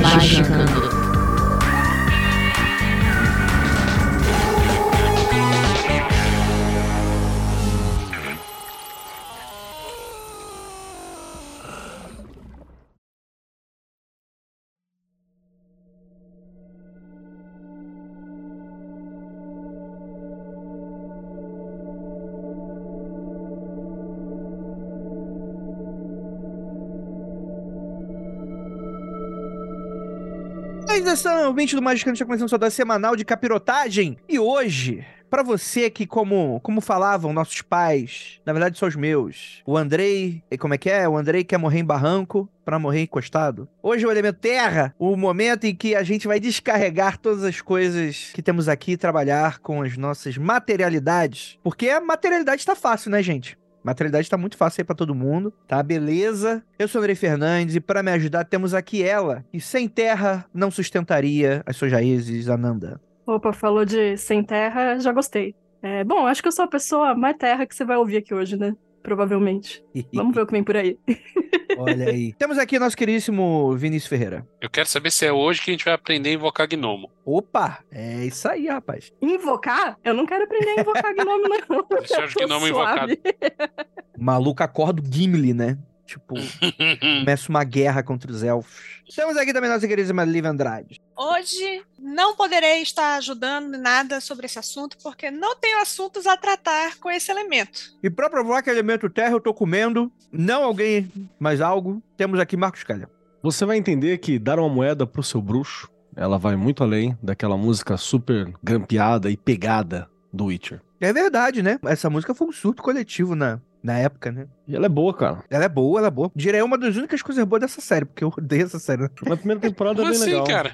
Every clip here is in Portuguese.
Magicando. Atenção, ouvinte do Magicano, está começando sua dose semanal de capirotagem. E hoje, pra você que, como, como falavam nossos pais, na verdade são os meus, o Andrei, como é que é? O Andrei quer morrer em barranco pra morrer encostado. Hoje é o elemento terra, o momento em que a gente vai descarregar todas as coisas que temos aqui e trabalhar com as nossas materialidades. Porque a materialidade tá fácil, né, gente? Materialidade tá muito fácil aí pra todo mundo, tá? Beleza? Eu sou Andrei Fernandes e pra me ajudar temos aqui ela, que sem terra não sustentaria as suas raízes, Ananda. Opa, falou de sem terra, já gostei. É, bom, acho que eu sou a pessoa mais terra que você vai ouvir aqui hoje, né? Provavelmente. Vamos ver o que vem por aí. Olha aí. Temos aqui nosso queridíssimo Vinícius Ferreira. Eu quero saber se é hoje que a gente vai aprender a invocar gnomo. Opa, é isso aí, rapaz. Invocar? Eu não quero aprender a invocar gnomo, não. Deixa de Tô gnomo suave. O maluco acorda o Gimli, né? Tipo, começa uma guerra contra os elfos. Temos aqui também nossa queridíssima Liv Andrade. Hoje não poderei estar ajudando em nada sobre esse assunto, porque não tenho assuntos a tratar com esse elemento. E pra provar que é elemento terra eu tô comendo, não alguém, mas algo, temos aqui Marcos Calha. Você vai entender que dar uma moeda pro seu bruxo, ela vai muito além daquela música super grampeada e pegada do Witcher. É verdade, né? Essa música foi um surto coletivo na, na época, né? E ela é boa, cara. Ela é boa, ela é boa. Direi é uma das únicas coisas boas dessa série, porque eu odeio essa série. Na primeira temporada é bem assim, legal. cara?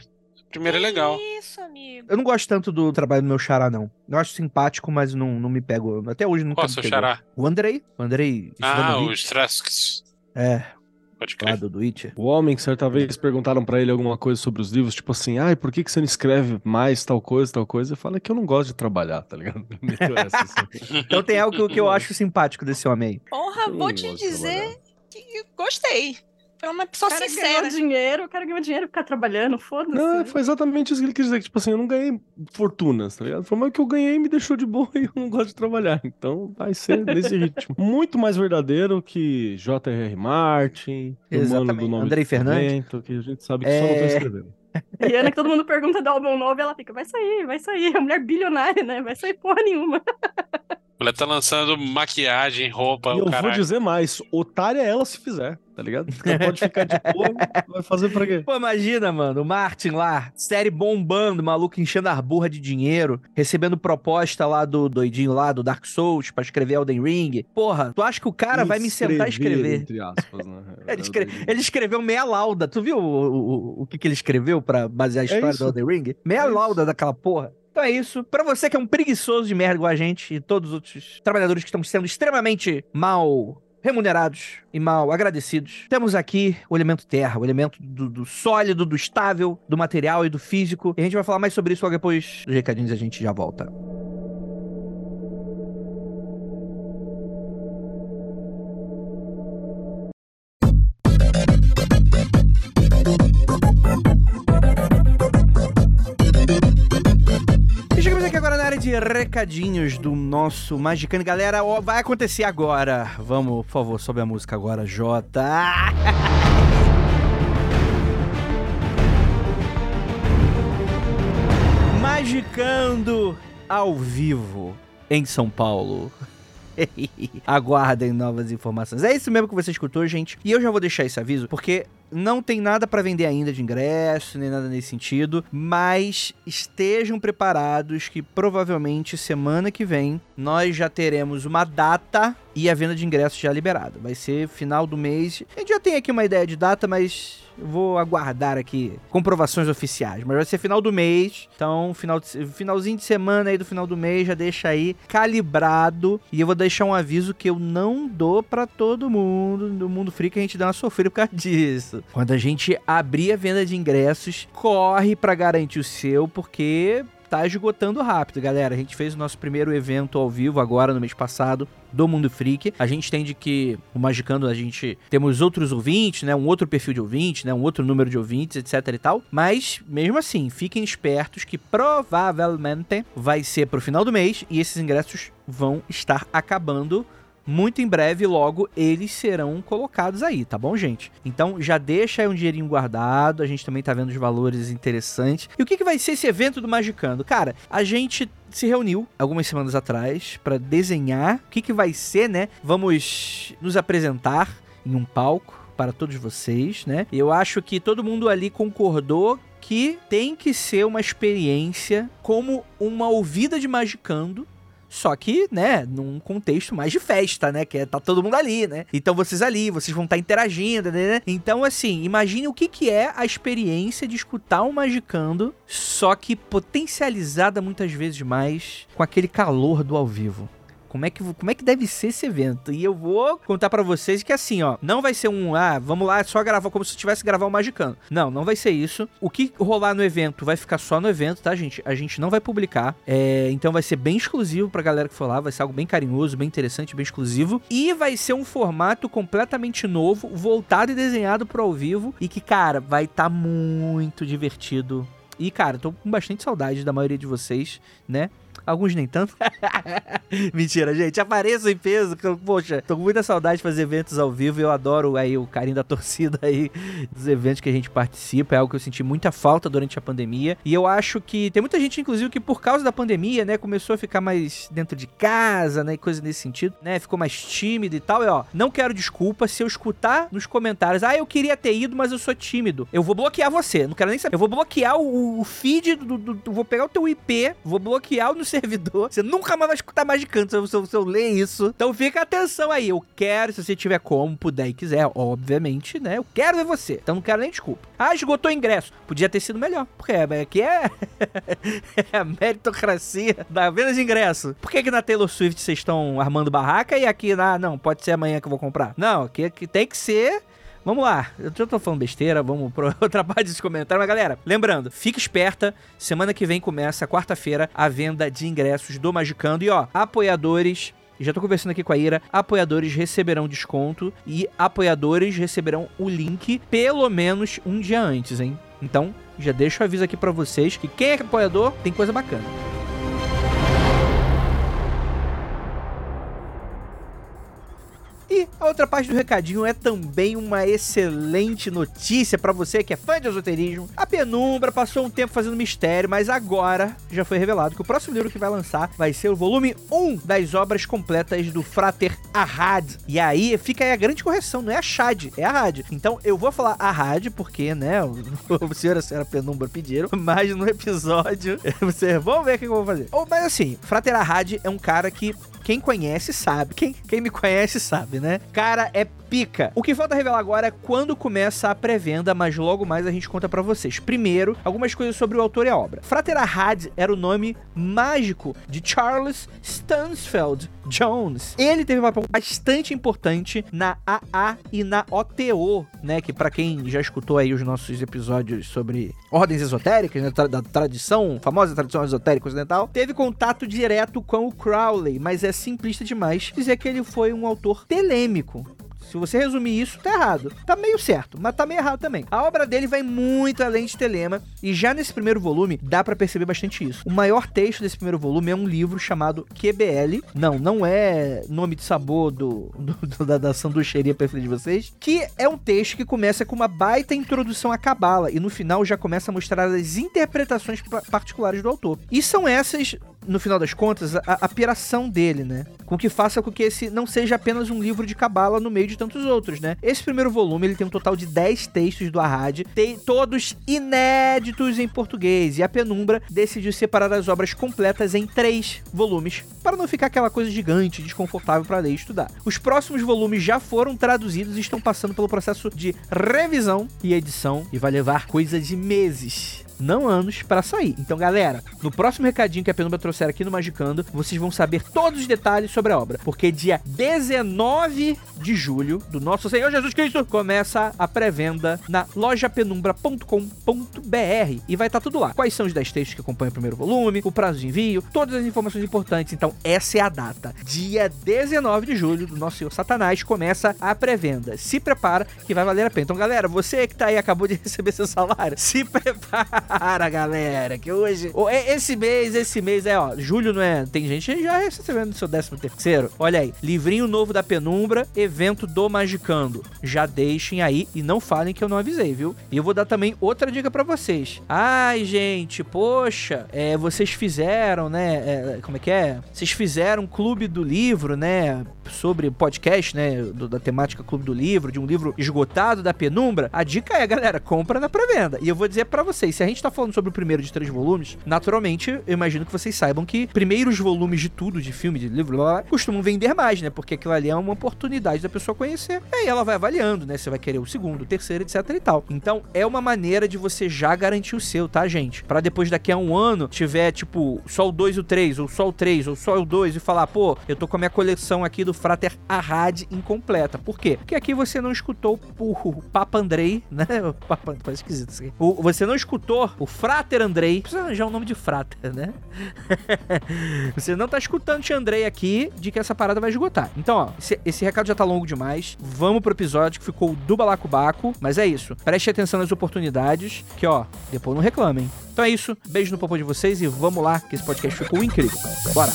Primeiro é legal. Isso, amigo. Eu não gosto tanto do trabalho do meu xará, não. Eu acho simpático, mas não, não me pego. Até hoje nunca Qual me seu pegou. xará? O Andrei. O Andrei. Ah, Ivanovic. os Trasks. É, Pode crer. do, do Witcher. O homem que certa vez perguntaram pra ele alguma coisa sobre os livros, tipo assim, ai, por que, que você não escreve mais tal coisa, tal coisa? Eu falo que eu não gosto de trabalhar, tá ligado? Essa, assim. Então tem algo que eu acho simpático desse homem aí. Porra, vou te dizer que gostei. Foi uma O pessoa cara sincera. ganhou dinheiro, o cara ganhou dinheiro pra ficar trabalhando, foda-se. Não, foi exatamente isso que ele quis dizer, tipo assim, eu não ganhei fortunas, tá ligado? Foi mas o que eu ganhei me deixou de boa e eu não gosto de trabalhar. Então vai ser nesse ritmo. Muito mais verdadeiro que J.R.R. Martin, Mano Exatamente. do Nome Andrei do Fernandes. Vento, que a gente sabe que só não É. tô escrevendo. E Ana, que todo mundo pergunta do álbum novo, ela fica, vai sair, vai sair. A mulher bilionária, né? Vai sair porra nenhuma. Ela tá lançando maquiagem, roupa, E eu vou dizer mais, otária é ela se fizer, tá ligado? Ela pode ficar de boa, vai fazer pra quê? Pô, imagina, mano, o Martin lá, série bombando, maluco enchendo a burra de dinheiro, recebendo proposta lá do doidinho lá, do Dark Souls, pra escrever Elden Ring. Porra, tu acha que o cara vai me sentar e escrever? Entre aspas, né? Ele, escre- ele escreveu meia lauda. Tu viu o, o, o que, que ele escreveu pra basear a história É isso. do Elden Ring? Meia É isso. lauda daquela porra. Então é isso. Pra você que é um preguiçoso de merda igual a gente e todos os outros trabalhadores que estão sendo extremamente mal remunerados e mal agradecidos, temos aqui o elemento terra, o elemento do, do sólido, do estável, do material e do físico. E a gente vai falar mais sobre isso logo depois dos recadinhos a gente já volta. De recadinhos do nosso Magicano. Galera, ó, vai acontecer agora. Vamos, por favor, sobe a música agora, Jota. Magicando ao vivo em São Paulo. Aguardem novas informações. É isso mesmo que você escutou, gente. E eu já vou deixar esse aviso, porque não tem nada para vender ainda de ingresso, nem nada nesse sentido, mas estejam preparados que provavelmente semana que vem nós já teremos uma data e a venda de ingressos já liberada. Vai ser final do mês. A gente já tem aqui uma ideia de data, mas vou aguardar aqui comprovações oficiais. Mas vai ser final do mês. Então, final de, finalzinho de semana aí do final do mês, já deixa aí calibrado. E eu vou deixar um aviso que eu não dou para todo mundo. No mundo freak a gente dá uma sofrida por causa disso. Quando a gente abrir a venda de ingressos, corre para garantir o seu, porque tá esgotando rápido, galera. A gente fez o nosso primeiro evento ao vivo agora no mês passado do Mundo Freak. A gente entende que o Magicando a gente temos outros ouvintes, né, um outro perfil de ouvintes, né, um outro número de ouvintes, etc e tal. Mas mesmo assim, fiquem espertos que provavelmente vai ser pro final do mês e esses ingressos vão estar acabando muito em breve, logo, eles serão colocados aí, tá bom, gente? Então já deixa aí um dinheirinho guardado, a gente também tá vendo os valores interessantes. E o que, que vai ser esse evento do Magicando? Cara, a gente se reuniu algumas semanas atrás para desenhar o que, que vai ser, né? Vamos nos apresentar em um palco para todos vocês, né? Eu acho que todo mundo ali concordou que tem que ser uma experiência como uma ouvida de Magicando, só que, né, num contexto mais de festa, né? Que é tá todo mundo ali, né? Então vocês ali, vocês vão estar tá interagindo, né? Então, assim, imagine o que, que é a experiência de escutar um Magicando, só que potencializada muitas vezes mais com aquele calor do ao vivo. Como é que, como é que deve ser esse evento? E eu vou contar para vocês que assim, ó, não vai ser um, ah, vamos lá, só gravar como se tivesse gravar o um Magicano. Não, não vai ser isso. O que rolar no evento vai ficar só no evento, tá, gente? A gente não vai publicar. É, então vai ser bem exclusivo pra galera que for lá, vai ser algo bem carinhoso, bem interessante, bem exclusivo. E vai ser um formato completamente novo, voltado e desenhado pro ao vivo e que, cara, vai estar tá muito divertido. E, cara, tô com bastante saudade da maioria de vocês, né? Alguns nem tanto. Mentira, gente. Apareço em peso. Poxa, tô com muita saudade de fazer eventos ao vivo. Eu adoro aí o carinho da torcida aí dos eventos que a gente participa. É algo que eu senti muita falta durante a pandemia. E eu acho que tem muita gente, inclusive, que por causa da pandemia, né, começou a ficar mais dentro de casa, né, e coisa nesse sentido, né, ficou mais tímido e tal. E ó, não quero desculpa se eu escutar nos comentários, ah, eu queria ter ido, mas eu sou tímido. Eu vou bloquear você. Não quero nem saber. Eu vou bloquear o, o feed do, do, do, Vou pegar o teu IP, vou bloquear no servidor. Você nunca mais vai escutar mais de canto se eu, se eu ler isso. Então fica atenção aí. Eu quero, se você tiver como, puder e quiser, obviamente, né? Eu quero ver você. Então não quero nem desculpa. Ah, esgotou o ingresso. Podia ter sido melhor. Porque aqui é, é a meritocracia da venda de ingresso. Por que, que na Taylor Swift vocês estão armando barraca e aqui na. Não, pode ser amanhã que eu vou comprar. Não, aqui, aqui tem que ser Vamos lá, eu já tô falando besteira, vamos pra outra parte desse comentário. Mas galera, lembrando, fica esperta, semana que vem começa, quarta-feira, a venda de ingressos do Magicando. E ó, apoiadores já tô conversando aqui com a Ira. Apoiadores receberão desconto e apoiadores receberão o link pelo menos um dia antes, hein? Então, já deixo o aviso aqui para vocês que quem é apoiador tem coisa bacana. E a outra parte do recadinho é também uma excelente notícia para você que é fã de esoterismo. A Penumbra passou um tempo fazendo mistério, mas agora já foi revelado que o próximo livro que vai lançar vai ser o volume 1 das obras completas do Frater Ahad. E aí fica aí a grande correção, não é a Shad, é Ahad. Então eu vou falar Ahad porque, né, o, o senhor e a senhora Penumbra pediram, mas no episódio vocês vão ver o que eu vou fazer. Ou, mas assim, Frater Ahad é um cara que quem conhece sabe. Quem, quem me conhece sabe, né? Cara, é pica. O que falta revelar agora é quando começa a pré-venda, mas logo mais a gente conta para vocês. Primeiro, algumas coisas sobre o autor e a obra. Frater Ahad era o nome mágico de Charles Stansfeld Jones. Ele teve um papel bastante importante na AA e na OTO, né? Que para quem já escutou aí os nossos episódios sobre ordens esotéricas, né, da tradição, famosa tradição esotérica ocidental, teve contato direto com o Crowley, mas é simplista demais dizer que ele foi um autor telêmico. Se você resumir isso, tá errado. Tá meio certo, mas tá meio errado também. A obra dele vai muito além de Telema, e já nesse primeiro volume dá para perceber bastante isso. O maior texto desse primeiro volume é um livro chamado QBL. Não, não é nome de sabor do, do, da, da sanduicheria preferida de vocês. Que é um texto que começa com uma baita introdução à cabala e no final já começa a mostrar as interpretações particulares do autor. E são essas no final das contas, a, a piração dele, né? Com que faça com que esse não seja apenas um livro de cabala no meio de tantos outros, né? Esse primeiro volume, ele tem um total de 10 textos do Arrad, tem todos inéditos em português, e a Penumbra decidiu separar as obras completas em três volumes, para não ficar aquela coisa gigante, desconfortável para ler e estudar. Os próximos volumes já foram traduzidos e estão passando pelo processo de revisão e edição, e vai levar coisa de meses não anos, para sair. Então, galera, no próximo recadinho que a Penumbra trouxer aqui no Magicando, vocês vão saber todos os detalhes sobre a obra. Porque dia 19 de julho do nosso Senhor Jesus Cristo começa a pré-venda na lojapenumbra.com.br e vai estar tá tudo lá. Quais são os 10 textos que acompanham o primeiro volume, o prazo de envio, todas as informações importantes. Então, essa é a data. Dia 19 de julho do nosso Senhor Satanás começa a pré-venda. Se prepara que vai valer a pena. Então, galera, você que tá aí acabou de receber seu salário, se prepara Para, galera, que hoje. Esse mês, esse mês é, ó. Julho não é. Tem gente já recebendo seu 13 terceiro. Olha aí, livrinho novo da Penumbra, evento do Magicando. Já deixem aí e não falem que eu não avisei, viu? E eu vou dar também outra dica para vocês. Ai, gente, poxa, é, vocês fizeram, né? É, como é que é? Vocês fizeram um clube do livro, né? Sobre podcast, né? Do, da temática Clube do Livro, de um livro esgotado da Penumbra. A dica é, galera, compra na pré-venda. E eu vou dizer para vocês, se a gente gente tá falando sobre o primeiro de três volumes, naturalmente, eu imagino que vocês saibam que primeiros volumes de tudo, de filme, de livro, blá, blá, costumam vender mais, né? Porque aquilo ali é uma oportunidade da pessoa conhecer. E aí ela vai avaliando, né? Você vai querer o segundo, o terceiro, etc e tal. Então, é uma maneira de você já garantir o seu, tá, gente? Para depois daqui a um ano tiver, tipo, só o 2 e o 3, ou só o 3, ou só o 2 e falar, pô, eu tô com a minha coleção aqui do Frater Arrad incompleta. Por quê? Porque aqui você não escutou o Papa Andrei, né? O Papa, parece esquisito isso aqui. O, você não escutou o Frater Andrei. Precisa arranjar o um nome de Frater, né? Você não tá escutando o Andrei aqui de que essa parada vai esgotar. Então, ó, esse, esse, recado já tá longo demais. Vamos pro episódio que ficou do balacobaco. Mas é isso. Preste atenção nas oportunidades, que ó, depois não reclamem. Então é isso. Beijo no popô de vocês e vamos lá, que esse podcast ficou incrível. Bora!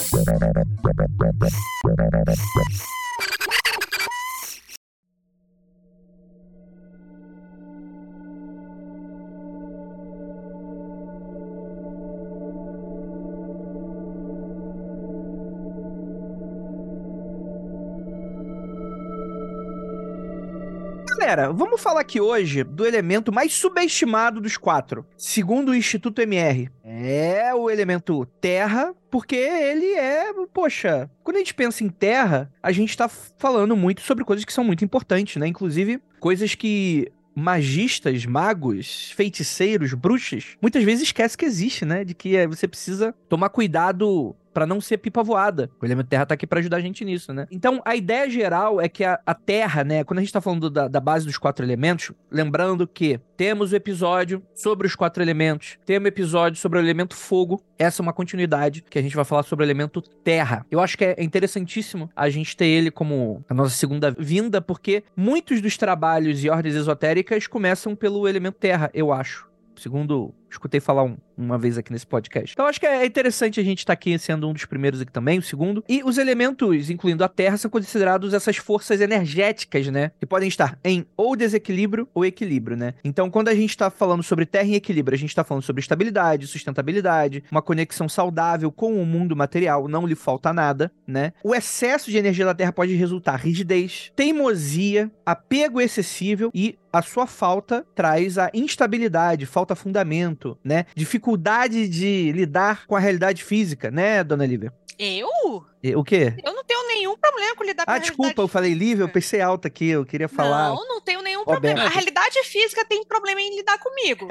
Galera, vamos falar aqui hoje do elemento mais subestimado dos quatro, segundo o Instituto MR. É o elemento terra, porque ele é, poxa, quando a gente pensa em terra, a gente tá falando muito sobre coisas que são muito importantes, né? Inclusive, coisas que magistas, magos, feiticeiros, bruxas, muitas vezes esquece que existe, né? De que é, você precisa tomar cuidado para não ser pipa voada. O elemento terra tá aqui para ajudar a gente nisso, né? Então, a ideia geral é que a, a terra, né, quando a gente tá falando da, da, base dos quatro elementos, lembrando que temos o episódio sobre os quatro elementos, temos o episódio sobre o elemento fogo, essa é uma continuidade que a gente vai falar sobre o elemento terra. Eu acho que é interessantíssimo a gente ter ele como a nossa segunda vinda, porque muitos dos trabalhos e ordens esotéricas começam pelo elemento terra, eu acho. Segundo escutei falar um, uma vez aqui nesse podcast. Então acho que é interessante a gente estar tá aqui sendo um dos primeiros aqui também, o segundo. E os elementos, incluindo a Terra, são considerados essas forças energéticas, né? Que podem estar em ou desequilíbrio ou equilíbrio, né? Então quando a gente está falando sobre Terra em equilíbrio, a gente está falando sobre estabilidade, sustentabilidade, uma conexão saudável com o mundo material, não lhe falta nada, né? O excesso de energia da Terra pode resultar rigidez, teimosia, apego excessivo e a sua falta traz a instabilidade, falta fundamento, né? Dificuldade de lidar com a realidade física, né, dona Lívia? Eu? O quê? Eu não tenho nenhum problema com lidar com ah, a realidade Ah, desculpa, eu falei Lívia, eu pensei alto aqui, eu queria falar. Não, não tenho nenhum problema. A realidade física tem problema em lidar comigo.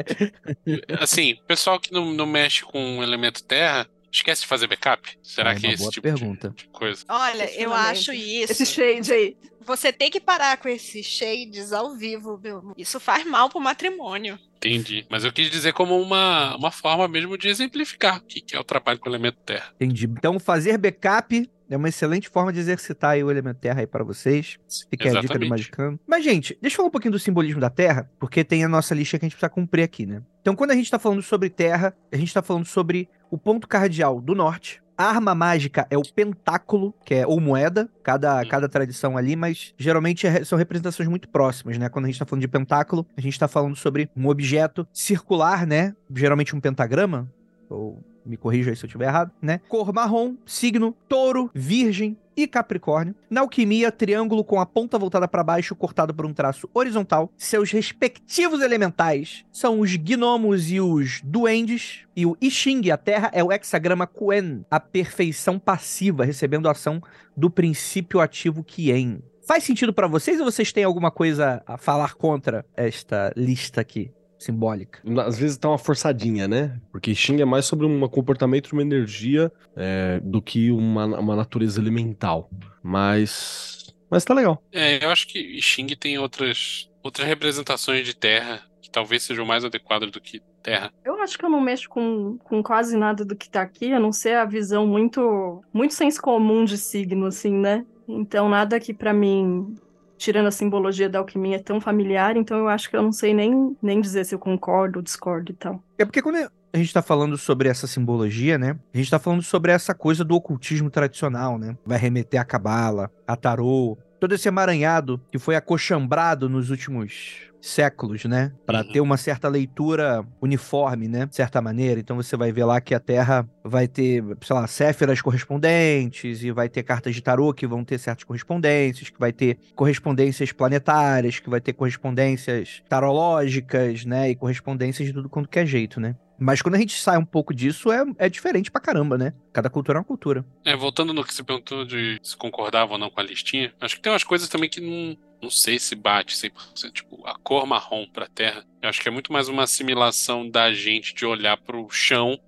assim, o pessoal que não, não mexe com o elemento terra, esquece de fazer backup? Será é que é esse tipo pergunta. de coisa? Olha, eu acho isso. Esse shade aí. Você tem que parar com esses shades ao vivo, meu. Isso faz mal pro matrimônio. Entendi. Mas eu quis dizer como uma, uma forma mesmo de exemplificar o que, que é o trabalho com o elemento terra. Entendi. Então, fazer backup é uma excelente forma de exercitar o elemento terra aí para vocês. Fica Exatamente. a dica do Magicano. Mas, gente, deixa eu falar um pouquinho do simbolismo da terra, porque tem a nossa lista que a gente precisa cumprir aqui, né? Então, quando a gente tá falando sobre terra, a gente tá falando sobre o ponto cardial do norte, a arma mágica é o pentáculo, que é ou moeda, cada, cada tradição ali, mas geralmente é, são representações muito próximas, né? Quando a gente tá falando de pentáculo, a gente tá falando sobre um objeto circular, né? Geralmente um pentagrama, ou me corrija aí se eu estiver errado, né? Cor marrom, signo touro, virgem, e Capricórnio. Na alquimia, triângulo com a ponta voltada para baixo, cortado por um traço horizontal. Seus respectivos elementais são os gnomos e os duendes. E o I Ching, a terra, é o hexagrama Quen, a perfeição passiva, recebendo a ação do princípio ativo Qien. Faz sentido para vocês ou vocês têm alguma coisa a falar contra esta lista aqui? Simbólica. Às vezes tá uma forçadinha, né? Porque Xing é mais sobre um comportamento uma energia é, do que uma, uma natureza elemental. Mas. Mas tá legal. É, eu acho que Xing tem outras, outras representações de terra que talvez sejam mais adequadas do que terra. Eu acho que eu não mexo com, com quase nada do que tá aqui, a não ser a visão muito, muito senso comum de signo, assim, né? Então, nada que para mim, tirando a simbologia da alquimia, é tão familiar. Então, eu acho que eu não sei nem, nem dizer se eu concordo ou discordo e tal. É porque quando a gente tá falando sobre essa simbologia, né? A gente tá falando sobre essa coisa do ocultismo tradicional, né? Vai remeter a cabala, a tarô, todo esse emaranhado que foi acochambrado nos últimos séculos, né? Para Uhum. ter uma certa leitura uniforme, né? De certa maneira. Então você vai ver lá que a Terra vai ter, sei lá, céferas correspondentes e vai ter cartas de tarô que vão ter certas correspondências, que vai ter correspondências planetárias, que vai ter correspondências tarológicas, né? E correspondências de tudo quanto que é jeito, né? Mas quando a gente sai um pouco disso, é, é diferente pra caramba, né? Cada cultura é uma cultura. É, voltando no que você perguntou de se concordava ou não com a listinha, acho que tem umas coisas também que não, não sei se bate 100%. Tipo, a cor marrom pra terra, eu acho que é muito mais uma assimilação da gente de olhar pro chão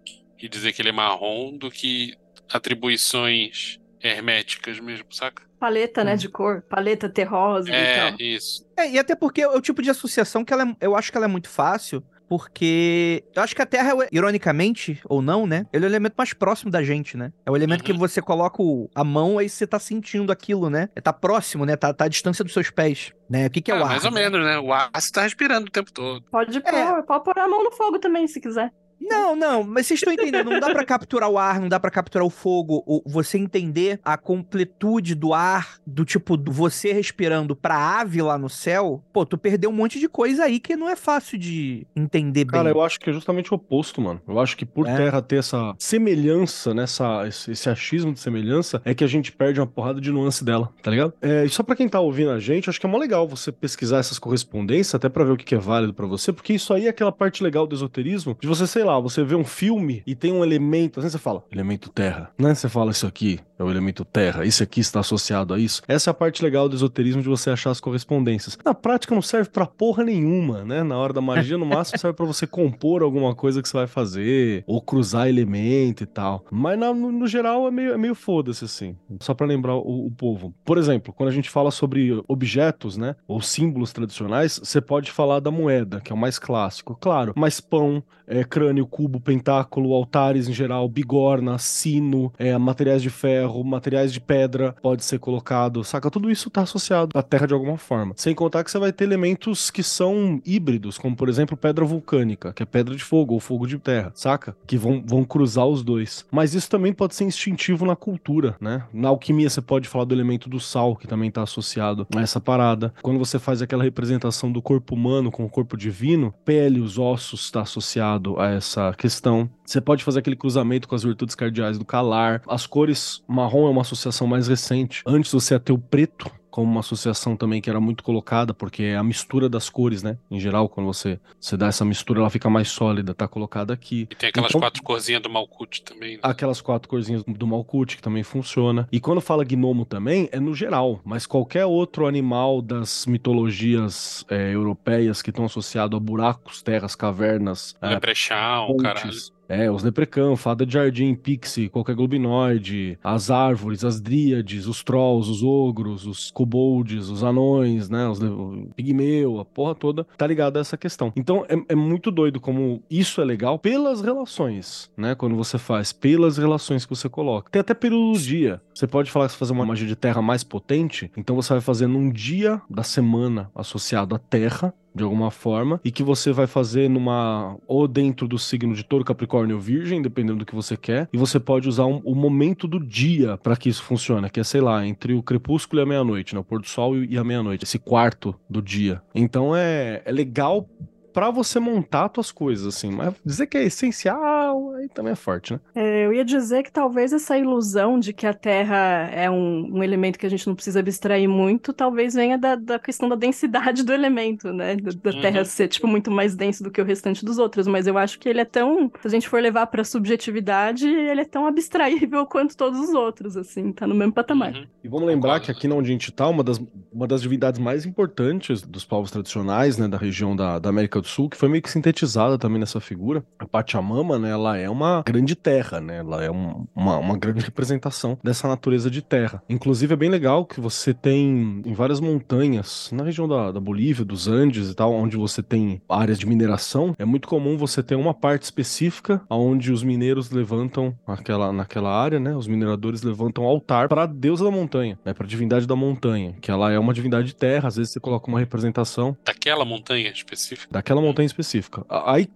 e dizer que ele é marrom do que atribuições herméticas mesmo, saca? Paleta, né, de cor. Paleta terrosa e É, tal. isso. É, e até porque é o tipo de associação que ela é- eu acho que ela é muito fácil, porque eu acho que a Terra, é, ironicamente, ou não, né? Ele é o elemento mais próximo da gente, né? É o elemento que Uhum. você coloca a mão aí você tá sentindo aquilo, né? Tá próximo, né? Tá, tá à distância dos seus pés, né? O que, que é Ah, o ar? mais ou menos, né? O ar você tá respirando o tempo todo. Pode pôr, pode pôr a mão no fogo também, se quiser. Não, não, mas vocês estão entendendo, não dá pra capturar o ar, não dá pra capturar o fogo, o- você entender a completude do ar, do tipo, do você respirando pra ave lá no céu, pô, tu perdeu um monte de coisa aí que não é fácil de entender bem. Cara, eu acho que é justamente o oposto, mano. Eu acho que por É. Terra ter essa semelhança, nessa, esse, esse achismo de semelhança, é que a gente perde uma porrada de nuance dela, tá ligado? É, e só pra quem tá ouvindo a gente, acho que é mó legal você pesquisar essas correspondências, até pra ver o que que é válido pra você, porque isso aí é aquela parte legal do esoterismo, de você, sei lá, você vê um filme e tem um elemento, assim você fala, elemento terra, né? Você fala, isso aqui é o elemento terra, isso aqui está associado a isso. Essa é a parte legal do esoterismo, de você achar as correspondências. Na prática não serve pra porra nenhuma, né? Na hora da magia, no máximo serve pra você compor alguma coisa que você vai fazer, ou cruzar elemento e tal. Mas na- no, no geral é meio, é meio foda-se, assim. Só pra lembrar o, o povo. Por exemplo, quando a gente fala sobre objetos, né? Ou símbolos tradicionais, você pode falar da moeda, que é o mais clássico, claro. Mas pão, é, crânio, cubo, pentáculo, altares em geral, bigorna, sino, é, materiais de ferro, materiais de pedra, pode ser colocado, saca? Tudo isso tá associado à terra de alguma forma. Sem contar que você vai ter elementos que são híbridos, como por exemplo pedra vulcânica, que é pedra de fogo ou fogo de terra, saca? Que vão, vão cruzar os dois. Mas isso também pode ser instintivo na cultura, né? Na alquimia você pode falar do elemento do sal, que também tá associado a essa parada. Quando você faz aquela representação do corpo humano com o corpo divino, pele, os ossos está associado a essa questão. Você pode fazer aquele cruzamento com as virtudes cardeais do calar. As cores marrom é uma associação mais recente. Antes você ia ter o preto como uma associação também que era muito colocada, porque é a mistura das cores, né? Em geral, quando você, você dá essa mistura, ela fica mais sólida, tá colocada aqui. E tem aquelas Então- quatro corzinhas do Malkuth também. né? Aquelas quatro corzinhas do Malkuth, que também funciona. E quando fala gnomo também, é no geral. Mas qualquer outro animal das mitologias é, europeias que estão associados a buracos, terras, cavernas, é, Leprechaun, caralho. É, os leprechaun, fada de jardim, pixie, qualquer globinoide, as árvores, as dríades, os trolls, os ogros, os kobolds, os anões, né, os o pigmeu, a porra toda, tá ligado a essa questão. Então é, é muito doido como isso é legal pelas relações, né, quando você faz, pelas relações que você coloca. Tem até período do dia. Você pode falar que você fazer uma magia de terra mais potente, então você vai fazer num dia da semana associado à terra, de alguma forma, e que você vai fazer numa. ou dentro do signo de touro, capricórnio ou virgem, dependendo do que você quer, e você pode usar um- o momento do dia para que isso funcione, que é, sei lá, entre o crepúsculo e a meia-noite, né? O pôr do sol e a meia-noite, esse quarto do dia. Então é, é legal. Pra você montar suas coisas, assim, mas dizer que é essencial, aí também é forte, né? É, eu ia dizer que talvez essa ilusão de que a Terra é um, um elemento que a gente não precisa abstrair muito, talvez venha da, da questão da densidade do elemento, né? Da, da Uhum. Terra ser, tipo, muito mais denso do que o restante dos outros. Mas eu acho que ele é tão. Se a gente for levar pra subjetividade, ele é tão abstraível quanto todos os outros, assim, tá no mesmo patamar. Uhum. E vamos lembrar que aqui onde a gente tá, uma das, uma das divindades mais importantes dos povos tradicionais, né, da região da, da América do Sul, que foi meio que sintetizada também nessa figura, a Pachamama, né, ela é uma grande terra, né, ela é um- uma, uma grande representação dessa natureza de terra. Inclusive é bem legal que você tem em várias montanhas, na região da, da Bolívia, dos Andes e tal, onde você tem áreas de mineração, é muito comum você ter uma parte específica onde os mineiros levantam aquela, naquela área, né, os mineradores levantam altar para a deusa da montanha, né, para a divindade da montanha, que ela é uma divindade de terra, às vezes você coloca uma representação Daquela montanha específica. Daquela montanha específica. Aí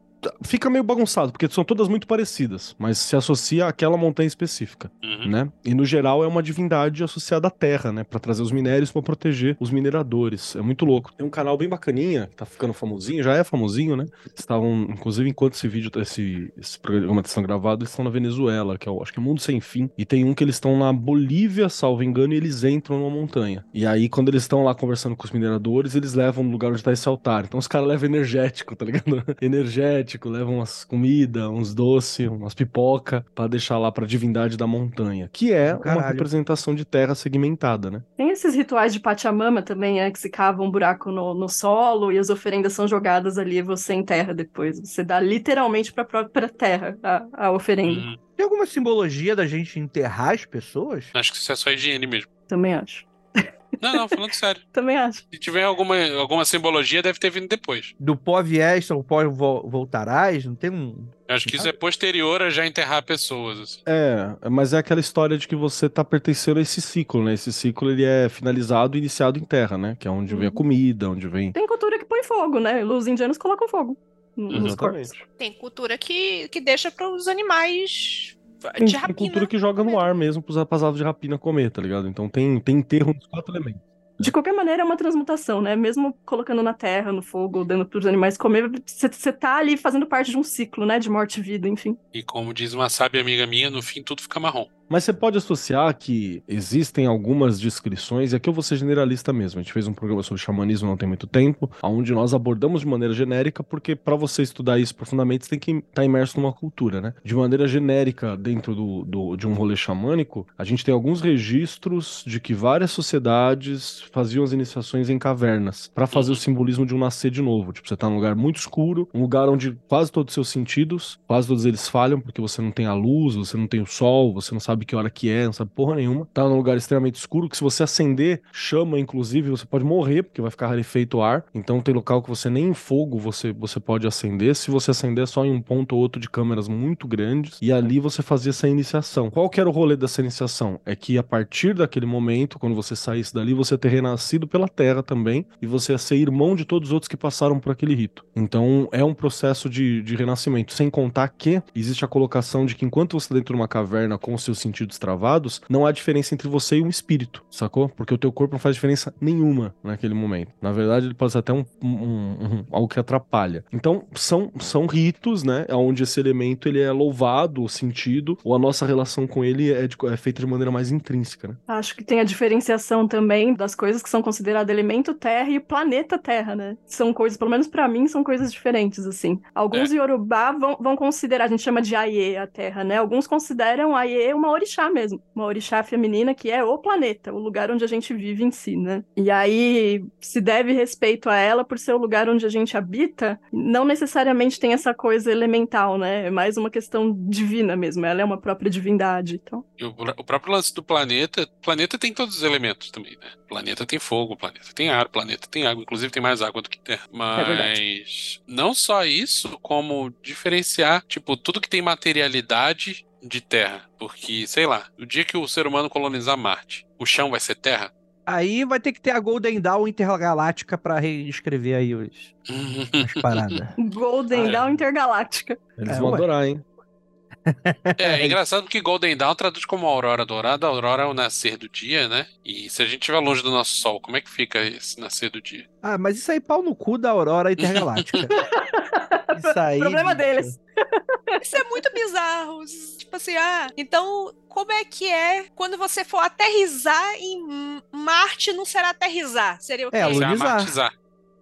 fica meio bagunçado, porque são todas muito parecidas, mas se associa àquela montanha específica, Uhum. né? E no geral é uma divindade associada à terra, né, Pra trazer os minérios pra proteger os mineradores. É muito louco. Tem um canal bem bacaninha, que tá ficando famosinho, já é famosinho, né? Estavam, inclusive, enquanto esse vídeo, esse, esse programa está sendo gravado, eles estão na Venezuela, que é o, acho que é Mundo Sem Fim, e tem um que eles estão na Bolívia, salvo engano, e eles entram numa montanha. E aí, quando eles estão lá conversando com os mineradores, eles levam no lugar onde tá esse altar. Então os caras levam energético, tá ligado? energético, levam umas comida, uns doces, umas pipoca, pra deixar lá pra divindade da montanha, que é uma Caralho. representação de terra segmentada, né? Tem esses rituais de Pachamama também, é que se cava um buraco no, no solo e as oferendas são jogadas ali e você enterra depois. Você dá literalmente pra própria terra a, a oferenda. Uhum. Tem alguma simbologia da gente enterrar as pessoas? Acho que isso é só higiene mesmo. Também acho. Não, não, falando sério. Também acho. Se tiver alguma, alguma simbologia, deve ter vindo depois. Do pó viés ao pó vo- voltarás? Não tem um. Eu acho que isso é posterior a já enterrar pessoas. assim. É, mas é aquela história de que você tá pertencendo a esse ciclo, né? Esse ciclo ele é finalizado e iniciado em terra, né? Que é onde vem a Uhum. comida, onde vem. Tem cultura que põe fogo, né? Os indianos colocam fogo nos corpos. Tem cultura que, que deixa para os animais Tem, de tem rapina. cultura que joga no ar mesmo pros aves de rapina comer, tá ligado? Então tem, tem enterro nos quatro elementos. De qualquer maneira, é uma transmutação, né? Mesmo colocando na terra, no fogo, dando pros animais comer, você tá ali fazendo parte de um ciclo, né? De morte e vida, enfim. E como diz uma sábia amiga minha, no fim tudo fica marrom. Mas você pode associar que existem algumas descrições, e aqui eu vou ser generalista mesmo. A gente fez um programa sobre xamanismo não tem muito tempo, onde nós abordamos de maneira genérica, porque para você estudar isso profundamente, você tem que estar imerso numa cultura, né? De maneira genérica, dentro do, do- de um rolê xamânico, a gente tem alguns registros de que várias sociedades faziam as iniciações em cavernas, para fazer o simbolismo de um nascer de novo. Tipo, você tá num lugar muito escuro, um lugar onde quase todos os seus sentidos, quase todos eles falham, porque você não tem a luz, você não tem o sol, você não sabe que hora que é, não sabe porra nenhuma. Tá num lugar extremamente escuro, que se você acender chama, inclusive, você pode morrer, porque vai ficar rarefeito ar. Então tem local que você nem em fogo você, você pode acender. Se você acender só em um ponto ou outro de câmeras muito grandes. E ali você fazia essa iniciação. Qual que era o rolê dessa iniciação? É que a partir daquele momento, quando você saísse dali, você ter renascido pela terra também. E você ia ser irmão de todos os outros que passaram por aquele rito. Então é um processo de, de renascimento. Sem contar que existe a colocação de que enquanto você tá dentro de uma caverna com seus sentidos travados, não há diferença entre você e um espírito, sacou? Porque o teu corpo não faz diferença nenhuma naquele momento. Na verdade, ele pode ser até um, um- um- algo que atrapalha. Então, são, são ritos, né? Onde esse elemento ele é louvado, sentido, ou a nossa relação com ele é, de- é feita de maneira mais intrínseca, né? Acho que tem a diferenciação também das coisas que são consideradas elemento terra e planeta terra, né? São coisas, pelo menos pra mim, são coisas diferentes, assim. Alguns Yorubá vão, vão considerar, a gente chama de Aie a terra, né? Alguns consideram Aie uma orixá mesmo. Uma orixá feminina que é o planeta, o lugar onde a gente vive em si, né? E aí se deve respeito a ela por ser o lugar onde a gente habita, não necessariamente tem essa coisa elemental, né? É mais uma questão divina mesmo. Ela é uma própria divindade, então. O, o próprio lance do planeta, planeta tem todos os elementos também, né? Planeta tem fogo, planeta tem ar, planeta tem água, inclusive tem mais água do que terra. É. Mas não só isso, como diferenciar, tipo, tudo que tem materialidade de terra. Porque, sei lá, o dia que o ser humano colonizar Marte, o chão vai ser terra? Aí vai ter que ter a Golden Dawn Intergaláctica pra reescrever aí os, as paradas. Golden Ah, é. Dawn Intergaláctica. Eles É, vão ué. adorar, hein? É, é engraçado porque Golden Dawn traduz como aurora dourada, a aurora é o nascer do dia, né? E se a gente estiver longe do nosso sol, como é que fica esse nascer do dia? Ah, mas isso aí pau no cu da aurora intergaláctica. isso aí. Problema bicho. deles. Isso é muito bizarro. Tipo assim, ah, então como é que é quando você for aterrizar em Marte não será aterrizar? Seria o quê? É, Lunizar.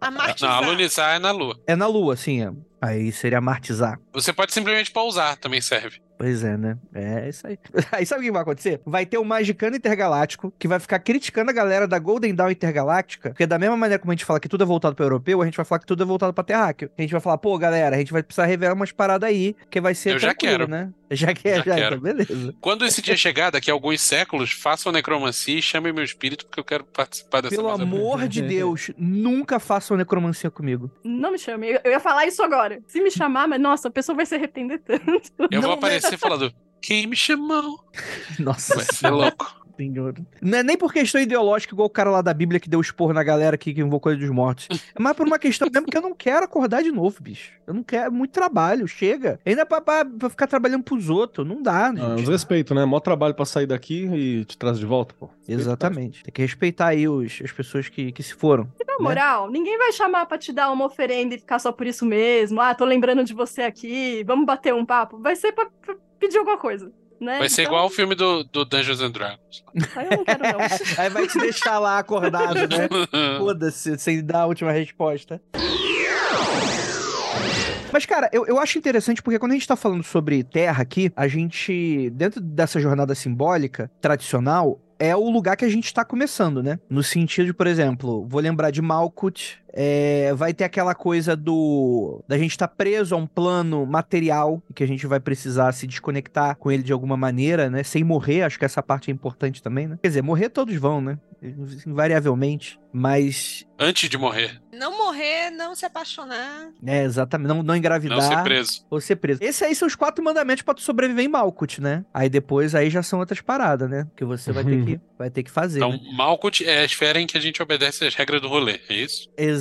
Amartizar. Não, alunizar é na lua. É na lua, sim. é. Aí seria martizar. Você pode simplesmente pausar, também serve. Pois é, né? É isso aí. Aí sabe o que vai acontecer? Vai ter o Magicano Intergaláctico que vai ficar criticando a galera da Golden Dawn Intergaláctica, porque da mesma maneira como a gente fala que tudo é voltado pro europeu, a gente vai falar que tudo é voltado pra terráqueo. A gente vai falar, pô, galera, a gente vai precisar revelar umas paradas aí, que vai ser Eu já tranquilo, quero. né? Já quer, Já já, quero. então, beleza. Quando esse dia chegar, daqui a alguns séculos, façam necromancia e chamem meu espírito, porque eu quero participar dessa Pelo amor de Deus, nunca façam necromancia comigo. Não me chame. Eu- ia falar isso agora. Se me chamar, mas nossa, a pessoa vai se arrepender tanto. Eu vou Não, aparecer falando, quem me chamou? Nossa Vai ser louco. Senhor. Não é nem por questão ideológica, igual o cara lá da Bíblia que deu esporro na galera que, que invocou ele dos mortos. É mais por uma questão mesmo que eu não quero acordar de novo, bicho. Eu não quero. É muito trabalho, chega. Ainda pra, pra, pra ficar trabalhando pros outros. Não dá, Ah, gente. os respeito, né? Mó trabalho pra sair daqui e te trazer de volta, pô. Exatamente. Tem que respeitar aí os, as pessoas que, que se foram. Na moral, ninguém vai chamar pra te dar uma oferenda e ficar só por isso mesmo. Ah, tô lembrando de você aqui, vamos bater um papo. Vai ser pra, pra pedir alguma coisa, né? Vai ser Então, igual o filme do, do Dungeons and Dragons. Aí eu não quero, não. Aí vai te deixar lá acordado, né? Foda-se, sem dar a última resposta. Mas, cara, eu, eu acho interessante porque quando a gente tá falando sobre terra aqui, a gente, dentro dessa jornada simbólica tradicional, é o lugar que a gente tá começando, né? No sentido de, por exemplo, vou lembrar de Malkuth, é, vai ter aquela coisa do da gente estar preso a um plano material e que a gente vai precisar se desconectar com ele de alguma maneira, né? Sem morrer, acho que essa parte é importante também, né? Quer dizer, morrer todos vão, né? Invariavelmente, mas Antes de morrer, Não morrer, não se apaixonar. é exatamente, não, não engravidar não ser preso. ou ser preso. Esses aí são os quatro mandamentos pra tu sobreviver em Malkuth, né? Aí depois aí já são outras paradas, né? Que você vai ter que vai ter que fazer. Então, né? Malkuth é a esfera em que a gente obedece as regras do rolê, é isso? Exatamente.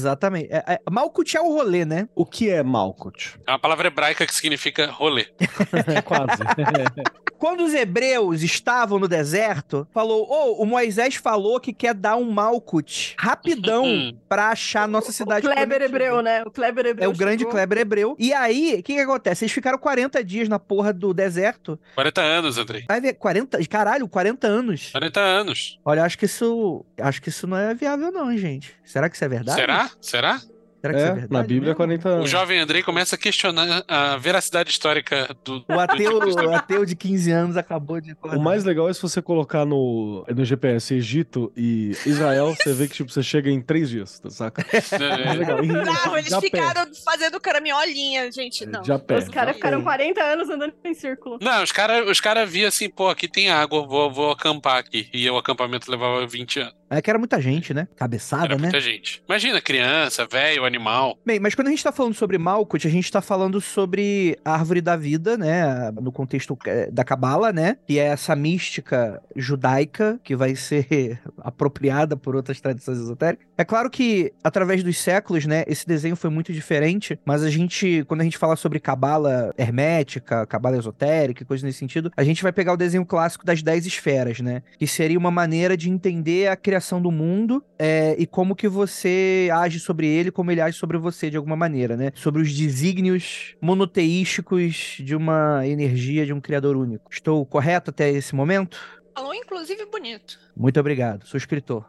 É, é, Malkuth é o rolê, né? O que é Malkuth? É uma palavra hebraica que significa rolê. É quase. Quando os hebreus estavam no deserto, falou: Ô, o Moisés falou que quer dar um Malkuth rapidão pra achar a nossa cidade. o Kleber prometida. hebreu, né? O Kleber hebreu. É o grande chegou. Kleber hebreu. E aí, o que que acontece? Eles ficaram 40 dias na porra do deserto. 40 anos, Andrei. Vai ver, 40, caralho, 40 anos. 40 anos. Olha, acho que isso, acho que isso não é viável não, gente. Será que isso é verdade? Será? Será? Será que isso é É, verdade? na Bíblia é mesmo? 40 O anos. jovem Andrei começa a questionar a veracidade histórica do. O ateu, o ateu de 15 anos acabou de acordar. O mais legal é se você colocar no, no GPS Egito e Israel, você vê que tipo, você chega em três dias, tá saca? É legal. E- Não, eles a pé. ficaram fazendo caraminholinha, gente. Não. De a pé. Os caras ficaram 40 anos andando em círculo. Não, os caras os cara viam assim, pô, aqui tem água, vou, vou acampar aqui. E o acampamento levava 20 anos. É que era muita gente, né? Cabeçada, Era né? muita gente. Imagina, criança, velho, animal. Bem, mas quando a gente tá falando sobre Malkuth, a gente tá falando sobre a árvore da vida, né? No contexto eh, da Cabala, né? Que é essa mística judaica que vai ser apropriada por outras tradições esotéricas. É claro que, através dos séculos, né? Esse desenho foi muito diferente, mas a gente, quando a gente fala sobre Cabala hermética, Cabala esotérica, e coisas nesse sentido, a gente vai pegar o desenho clássico das 10 esferas, né? Que seria uma maneira de entender a criação do mundo é, e como que você age sobre ele, como ele age sobre você de alguma maneira, né? Sobre os desígnios monoteísticos de uma energia de um criador único. Estou correto até esse momento? Falou, inclusive, bonito. Muito obrigado, sou escritor.